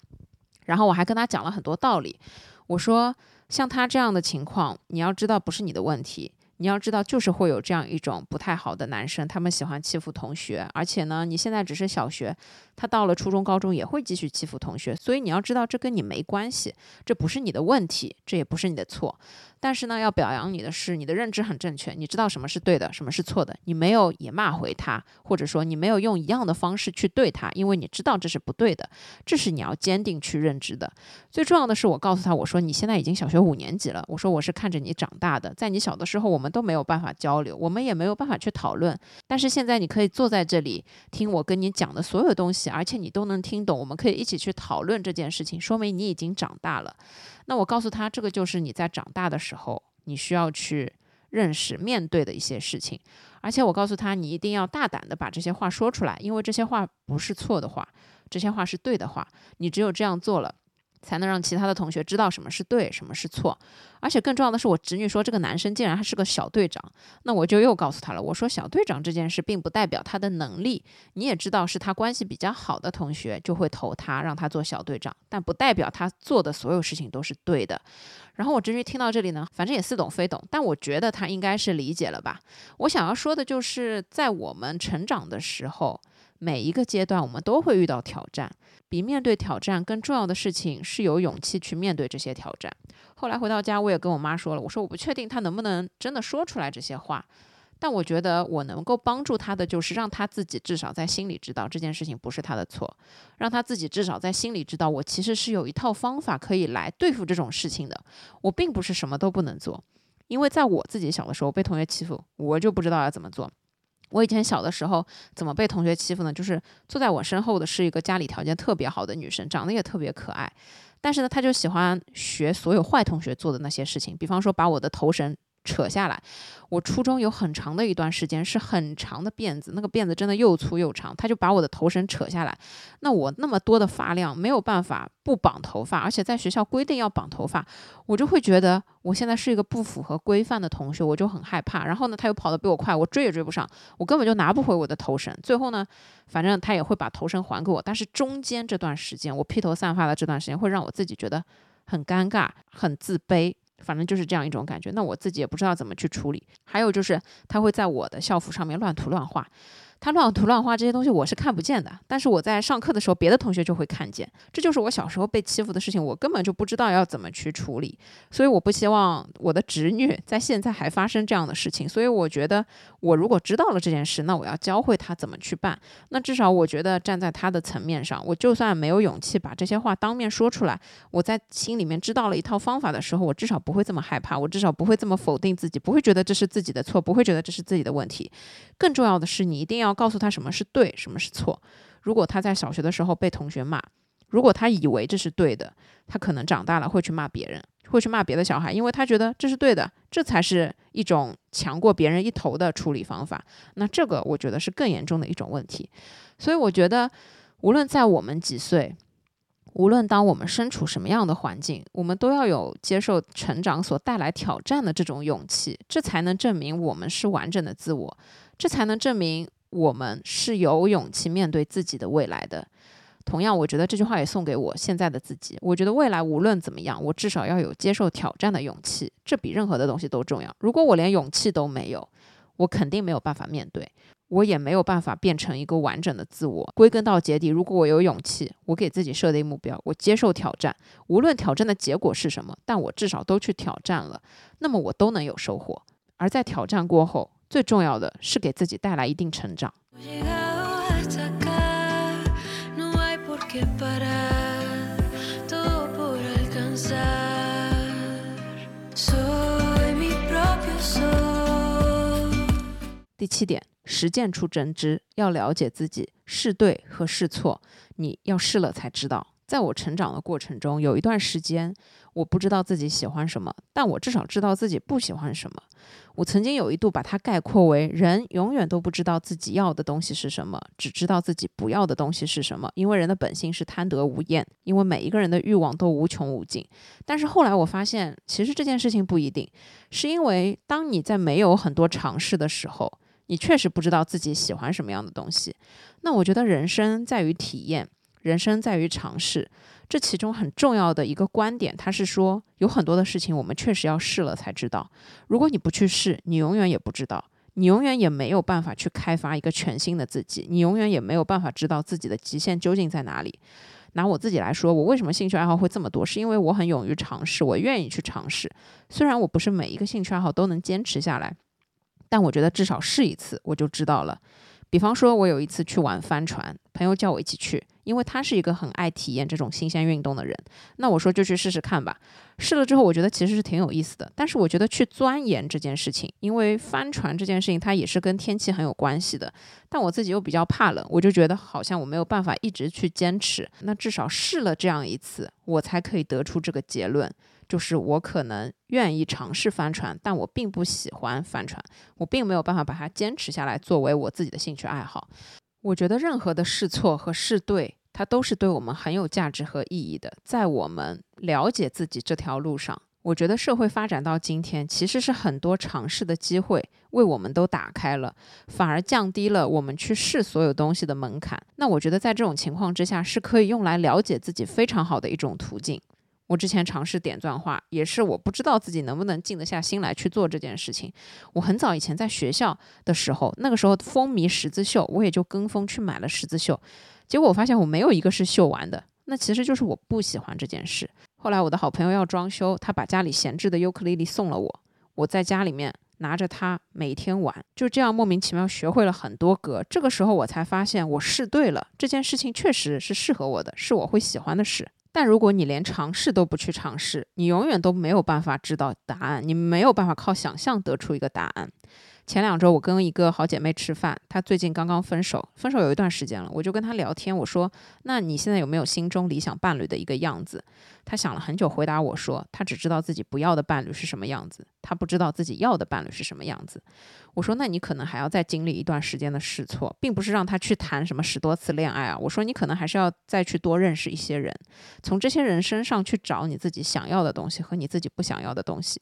然后我还跟他讲了很多道理。我说，像他这样的情况，你要知道不是你的问题。你要知道，就是会有这样一种不太好的男生，他们喜欢欺负同学，而且呢，你现在只是小学，他到了初中、高中也会继续欺负同学，所以你要知道，这跟你没关系，这不是你的问题，这也不是你的错。但是呢，要表扬你的是，你的认知很正确，你知道什么是对的，什么是错的，你没有也骂回他，或者说你没有用一样的方式去对他，因为你知道这是不对的，这是你要坚定去认知的。最重要的是，我告诉他，我说你现在已经小学五年级了，我说我是看着你长大的，在你小的时候，我们都没有办法交流，我们也没有办法去讨论，但是现在你可以坐在这里听我跟你讲的所有东西，而且你都能听懂，我们可以一起去讨论这件事情，说明你已经长大了。那我告诉他，这个就是你在长大的时候，你需要去认识、面对的一些事情。而且我告诉他，你一定要大胆的把这些话说出来，因为这些话不是错的话，这些话是对的话。你只有这样做了。才能让其他的同学知道什么是对，什么是错。而且更重要的是，我侄女说这个男生竟然还是个小队长，那我就又告诉他了。我说小队长这件事并不代表他的能力，你也知道是他关系比较好的同学就会投他，让他做小队长，但不代表他做的所有事情都是对的。然后我侄女听到这里呢，反正也似懂非懂，但我觉得他应该是理解了吧。我想要说的就是在我们成长的时候。每一个阶段，我们都会遇到挑战。比面对挑战更重要的事情是有勇气去面对这些挑战。后来回到家，我也跟我妈说了，我说我不确定他能不能真的说出来这些话，但我觉得我能够帮助他的就是让他自己至少在心里知道这件事情不是他的错，让他自己至少在心里知道我其实是有一套方法可以来对付这种事情的。我并不是什么都不能做，因为在我自己小的时候被同学欺负，我就不知道要怎么做。我以前小的时候怎么被同学欺负呢？就是坐在我身后的是一个家里条件特别好的女生，长得也特别可爱，但是呢，她就喜欢学所有坏同学做的那些事情，比方说把我的头绳。扯下来，我初中有很长的一段时间是很长的辫子，那个辫子真的又粗又长，他就把我的头绳扯下来。那我那么多的发量，没有办法不绑头发，而且在学校规定要绑头发，我就会觉得我现在是一个不符合规范的同学，我就很害怕。然后呢，他又跑得比我快，我追也追不上，我根本就拿不回我的头绳。最后呢，反正他也会把头绳还给我，但是中间这段时间，我披头散发的这段时间，会让我自己觉得很尴尬、很自卑。反正就是这样一种感觉，那我自己也不知道怎么去处理。还有就是，他会在我的校服上面乱涂乱画。他乱涂乱画这些东西我是看不见的，但是我在上课的时候，别的同学就会看见。这就是我小时候被欺负的事情，我根本就不知道要怎么去处理。所以我不希望我的侄女在现在还发生这样的事情。所以我觉得，我如果知道了这件事，那我要教会她怎么去办。那至少我觉得站在她的层面上，我就算没有勇气把这些话当面说出来，我在心里面知道了一套方法的时候，我至少不会这么害怕，我至少不会这么否定自己，不会觉得这是自己的错，不会觉得这是自己的问题。更重要的是，你一定要。要告诉他什么是对，什么是错。如果他在小学的时候被同学骂，如果他以为这是对的，他可能长大了会去骂别人，会去骂别的小孩，因为他觉得这是对的，这才是一种强过别人一头的处理方法。那这个我觉得是更严重的一种问题。所以我觉得，无论在我们几岁，无论当我们身处什么样的环境，我们都要有接受成长所带来挑战的这种勇气，这才能证明我们是完整的自我，这才能证明。我们是有勇气面对自己的未来的。同样，我觉得这句话也送给我现在的自己。我觉得未来无论怎么样，我至少要有接受挑战的勇气，这比任何的东西都重要。如果我连勇气都没有，我肯定没有办法面对，我也没有办法变成一个完整的自我。归根到结底，如果我有勇气，我给自己设定目标，我接受挑战，无论挑战的结果是什么，但我至少都去挑战了，那么我都能有收获。而在挑战过后，最重要的是给自己带来一定成长。第七点，实践出真知，要了解自己是对和是错，你要试了才知道。在我成长的过程中，有一段时间，我不知道自己喜欢什么，但我至少知道自己不喜欢什么。我曾经有一度把它概括为：人永远都不知道自己要的东西是什么，只知道自己不要的东西是什么。因为人的本性是贪得无厌，因为每一个人的欲望都无穷无尽。但是后来我发现，其实这件事情不一定，是因为当你在没有很多尝试的时候。你确实不知道自己喜欢什么样的东西。那我觉得人生在于体验，人生在于尝试。这其中很重要的一个观点，他是说有很多的事情我们确实要试了才知道。如果你不去试，你永远也不知道，你永远也没有办法去开发一个全新的自己，你永远也没有办法知道自己的极限究竟在哪里。拿我自己来说，我为什么兴趣爱好会这么多？是因为我很勇于尝试，我愿意去尝试。虽然我不是每一个兴趣爱好都能坚持下来，但我觉得至少试一次我就知道了。比方说，我有一次去玩帆船，朋友叫我一起去。因为他是一个很爱体验这种新鲜运动的人，那我说就去试试看吧。试了之后，我觉得其实是挺有意思的。但是我觉得去钻研这件事情，因为帆船这件事情它也是跟天气很有关系的。但我自己又比较怕冷，我就觉得好像我没有办法一直去坚持。那至少试了这样一次，我才可以得出这个结论，就是我可能愿意尝试帆船，但我并不喜欢帆船，我并没有办法把它坚持下来作为我自己的兴趣爱好。我觉得任何的试错和试对，它都是对我们很有价值和意义的。在我们了解自己这条路上，我觉得社会发展到今天，其实是很多尝试的机会为我们都打开了，反而降低了我们去试所有东西的门槛。那我觉得在这种情况之下，是可以用来了解自己非常好的一种途径。我之前尝试点钻画，也是我不知道自己能不能静得下心来去做这件事情。我很早以前在学校的时候，那个时候风靡十字绣，我也就跟风去买了十字绣。结果我发现我没有一个是绣完的，那其实就是我不喜欢这件事。后来我的好朋友要装修，他把家里闲置的尤克里里送了我，我在家里面拿着它每天玩，就这样莫名其妙学会了很多歌。这个时候我才发现我试对了，这件事情确实是适合我的，是我会喜欢的事。但如果你连尝试都不去尝试，你永远都没有办法知道答案，你没有办法靠想象得出一个答案。前两周我跟一个好姐妹吃饭，她最近刚刚分手，分手有一段时间了，我就跟她聊天，我说：“那你现在有没有心中理想伴侣的一个样子？”他想了很久，回答我说：“他只知道自己不要的伴侣是什么样子，他不知道自己要的伴侣是什么样子。”我说：“那你可能还要再经历一段时间的试错，并不是让他去谈什么十多次恋爱啊。”我说：“你可能还是要再去多认识一些人，从这些人身上去找你自己想要的东西和你自己不想要的东西。”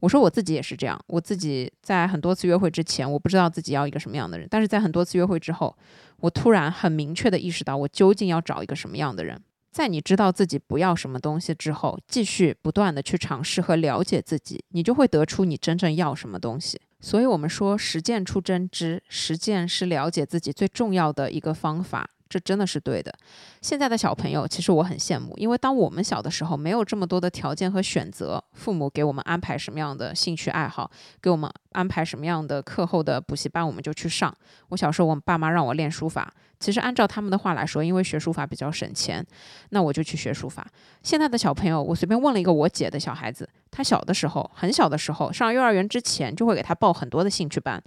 我说：“我自己也是这样，我自己在很多次约会。”之前我不知道自己要一个什么样的人，但是在很多次约会之后，我突然很明确的意识到我究竟要找一个什么样的人。在你知道自己不要什么东西之后，继续不断的去尝试和了解自己，你就会得出你真正要什么东西。所以，我们说实践出真知，实践是了解自己最重要的一个方法。这真的是对的。现在的小朋友，其实我很羡慕，因为当我们小的时候，没有这么多的条件和选择，父母给我们安排什么样的兴趣爱好，给我们安排什么样的课后的补习班，我们就去上。我小时候，我爸妈让我练书法，其实按照他们的话来说，因为学书法比较省钱，那我就去学书法。现在的小朋友，我随便问了一个我姐的小孩子，他小的时候，很小的时候，上幼儿园之前就会给他报很多的兴趣班。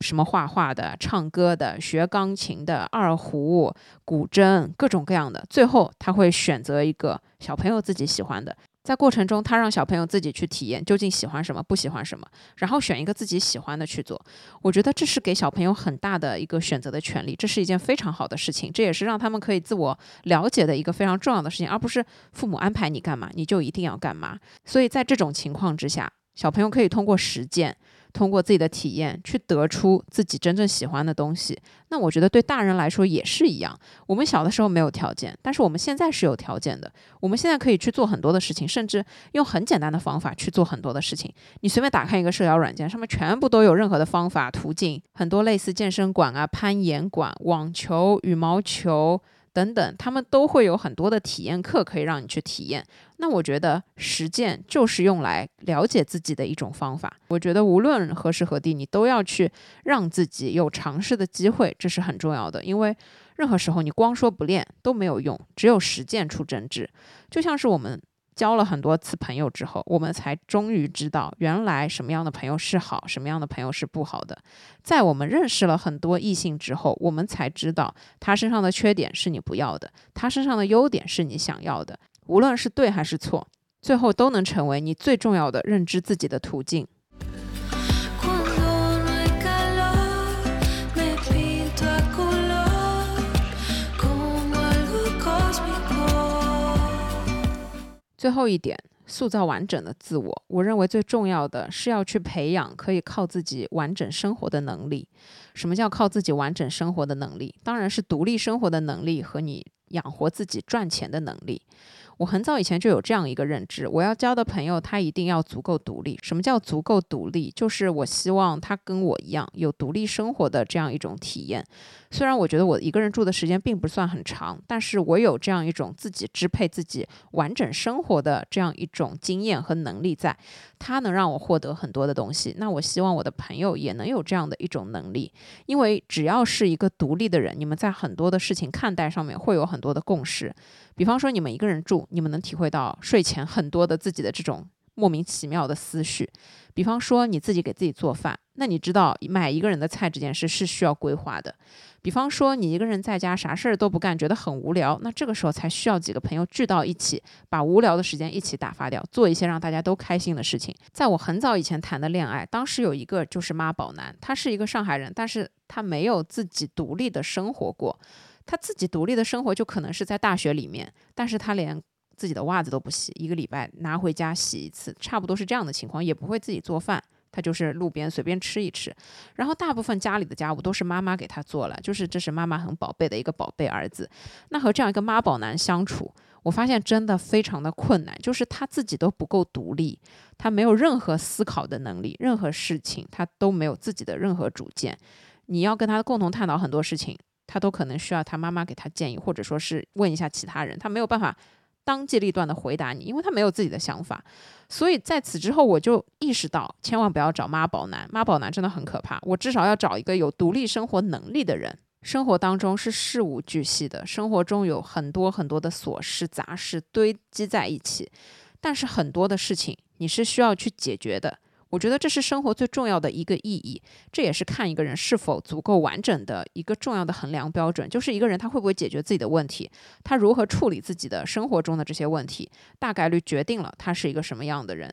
什么画画的、唱歌的、学钢琴的、二胡、古筝，各种各样的。最后他会选择一个小朋友自己喜欢的，在过程中他让小朋友自己去体验究竟喜欢什么、不喜欢什么，然后选一个自己喜欢的去做。我觉得这是给小朋友很大的一个选择的权利，这是一件非常好的事情，这也是让他们可以自我了解的一个非常重要的事情，而不是父母安排你干嘛你就一定要干嘛。所以在这种情况之下，小朋友可以通过实践。通过自己的体验去得出自己真正喜欢的东西，那我觉得对大人来说也是一样。我们小的时候没有条件，但是我们现在是有条件的。我们现在可以去做很多的事情，甚至用很简单的方法去做很多的事情。你随便打开一个社交软件，上面全部都有任何的方法途径，很多类似健身馆啊、攀岩馆、网球、羽毛球。等等，他们都会有很多的体验课可以让你去体验。那我觉得实践就是用来了解自己的一种方法。我觉得无论何时何地，你都要去让自己有尝试的机会，这是很重要的。因为任何时候你光说不练都没有用，只有实践出真知。就像是我们。交了很多次朋友之后，我们才终于知道，原来什么样的朋友是好，什么样的朋友是不好的。在我们认识了很多异性之后，我们才知道他身上的缺点是你不要的，他身上的优点是你想要的。无论是对还是错，最后都能成为你最重要的认知自己的途径。最后一点，塑造完整的自我，我认为最重要的是要去培养可以靠自己完整生活的能力。什么叫靠自己完整生活的能力？当然是独立生活的能力和你养活自己、赚钱的能力。我很早以前就有这样一个认知，我要交的朋友他一定要足够独立。什么叫足够独立？就是我希望他跟我一样有独立生活的这样一种体验。虽然我觉得我一个人住的时间并不算很长，但是我有这样一种自己支配自己完整生活的这样一种经验和能力，在它能让我获得很多的东西。那我希望我的朋友也能有这样的一种能力，因为只要是一个独立的人，你们在很多的事情看待上面会有很多的共识。比方说，你们一个人住，你们能体会到睡前很多的自己的这种莫名其妙的思绪。比方说，你自己给自己做饭，那你知道买一个人的菜这件事是需要规划的。比方说，你一个人在家啥事儿都不干，觉得很无聊，那这个时候才需要几个朋友聚到一起，把无聊的时间一起打发掉，做一些让大家都开心的事情。在我很早以前谈的恋爱，当时有一个就是妈宝男，他是一个上海人，但是他没有自己独立的生活过，他自己独立的生活就可能是在大学里面，但是他连自己的袜子都不洗，一个礼拜拿回家洗一次，差不多是这样的情况，也不会自己做饭。他就是路边随便吃一吃，然后大部分家里的家务都是妈妈给他做了，就是这是妈妈很宝贝的一个宝贝儿子。那和这样一个妈宝男相处，我发现真的非常的困难，就是他自己都不够独立，他没有任何思考的能力，任何事情他都没有自己的任何主见。你要跟他共同探讨很多事情，他都可能需要他妈妈给他建议，或者说是问一下其他人，他没有办法。当机立断的回答你，因为他没有自己的想法，所以在此之后我就意识到，千万不要找妈宝男，妈宝男真的很可怕。我至少要找一个有独立生活能力的人。生活当中是事无巨细的，生活中有很多很多的琐事杂事堆积在一起，但是很多的事情你是需要去解决的。我觉得这是生活最重要的一个意义，这也是看一个人是否足够完整的一个重要的衡量标准。就是一个人他会不会解决自己的问题，他如何处理自己的生活中的这些问题，大概率决定了他是一个什么样的人。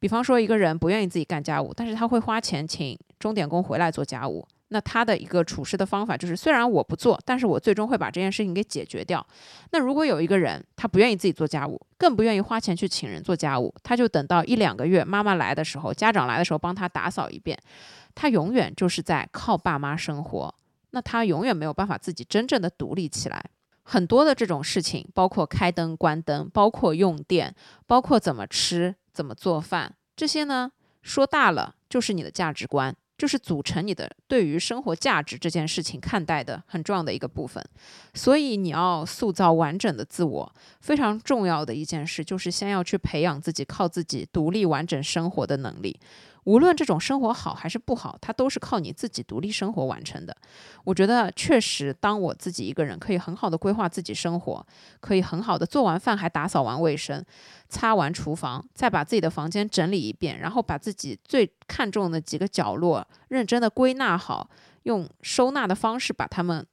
比方说，一个人不愿意自己干家务，但是他会花钱请钟点工回来做家务。那他的一个处事的方法就是，虽然我不做，但是我最终会把这件事情给解决掉。那如果有一个人，他不愿意自己做家务，更不愿意花钱去请人做家务，他就等到一两个月妈妈来的时候，家长来的时候帮他打扫一遍，他永远就是在靠爸妈生活。那他永远没有办法自己真正的独立起来。很多的这种事情，包括开灯关灯，包括用电，包括怎么吃、怎么做饭，这些呢，说大了就是你的价值观。就是组成你的对于生活价值这件事情看待的很重要的一个部分，所以你要塑造完整的自我，非常重要的一件事就是先要去培养自己靠自己独立完整生活的能力。无论这种生活好还是不好，它都是靠你自己独立生活完成的。我觉得确实，当我自己一个人可以很好的规划自己生活，可以很好的做完饭还打扫完卫生，擦完厨房，再把自己的房间整理一遍，然后把自己最看重的几个角落认真的归纳好，用收纳的方式把它们。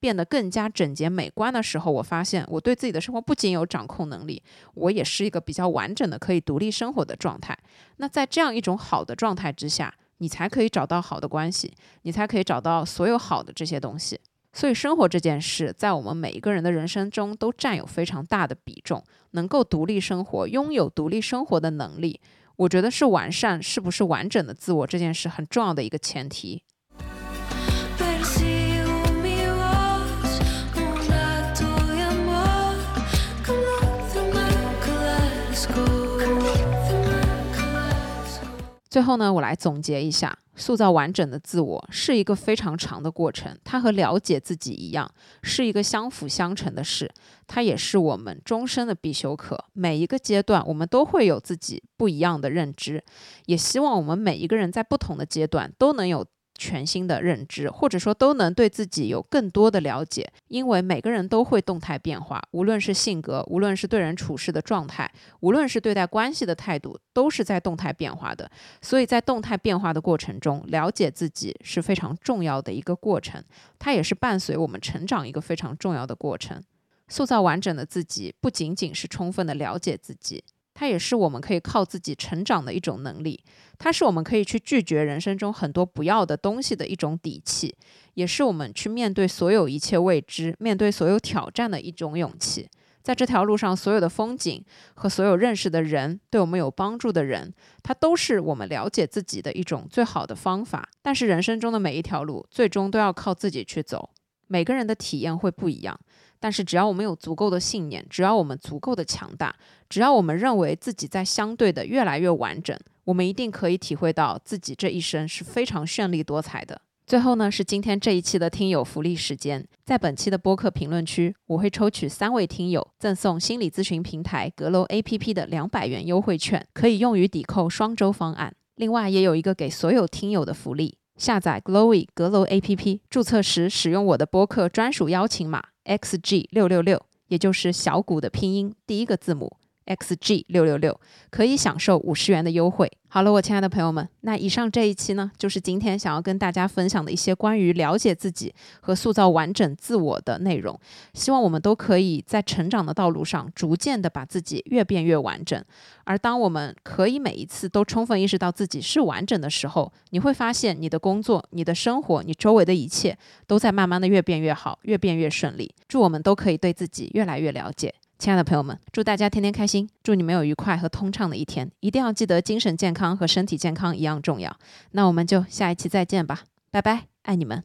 变得更加整洁美观的时候，我发现我对自己的生活不仅有掌控能力，我也是一个比较完整的可以独立生活的状态。那在这样一种好的状态之下，你才可以找到好的关系，你才可以找到所有好的这些东西。所以，生活这件事在我们每一个人的人生中都占有非常大的比重。能够独立生活，拥有独立生活的能力，我觉得是完善是不是完整的自我这件事很重要的一个前提。最后呢，我来总结一下，塑造完整的自我是一个非常长的过程，它和了解自己一样，是一个相辅相成的事，它也是我们终身的必修课。每一个阶段，我们都会有自己不一样的认知，也希望我们每一个人在不同的阶段都能有。全新的认知，或者说都能对自己有更多的了解，因为每个人都会动态变化，无论是性格，无论是对人处事的状态，无论是对待关系的态度，都是在动态变化的。所以在动态变化的过程中，了解自己是非常重要的一个过程，它也是伴随我们成长一个非常重要的过程。塑造完整的自己，不仅仅是充分的了解自己。它也是我们可以靠自己成长的一种能力，它是我们可以去拒绝人生中很多不要的东西的一种底气，也是我们去面对所有一切未知、面对所有挑战的一种勇气。在这条路上，所有的风景和所有认识的人，对我们有帮助的人，它都是我们了解自己的一种最好的方法。但是人生中的每一条路，最终都要靠自己去走。每个人的体验会不一样，但是只要我们有足够的信念，只要我们足够的强大，只要我们认为自己在相对的越来越完整，我们一定可以体会到自己这一生是非常绚丽多彩的。最后呢，是今天这一期的听友福利时间。在本期的播客评论区，我会抽取三位听友赠送心理咨询平台阁楼 APP 的两百元优惠券，可以用于抵扣双周方案。另外，也有一个给所有听友的福利：下载 Glowy 阁楼 APP，注册时使用我的播客专属邀请码 XG 六六六，也就是小谷的拼音第一个字母。Xg 六六六可以享受五十元的优惠。好了，我亲爱的朋友们，那以上这一期呢，就是今天想要跟大家分享的一些关于了解自己和塑造完整自我的内容。希望我们都可以在成长的道路上，逐渐的把自己越变越完整。而当我们可以每一次都充分意识到自己是完整的时候，你会发现你的工作、你的生活、你周围的一切都在慢慢的越变越好，越变越顺利。祝我们都可以对自己越来越了解。亲爱的朋友们，祝大家天天开心，祝你们有愉快和通畅的一天。一定要记得，精神健康和身体健康一样重要。那我们就下一期再见吧，拜拜，爱你们。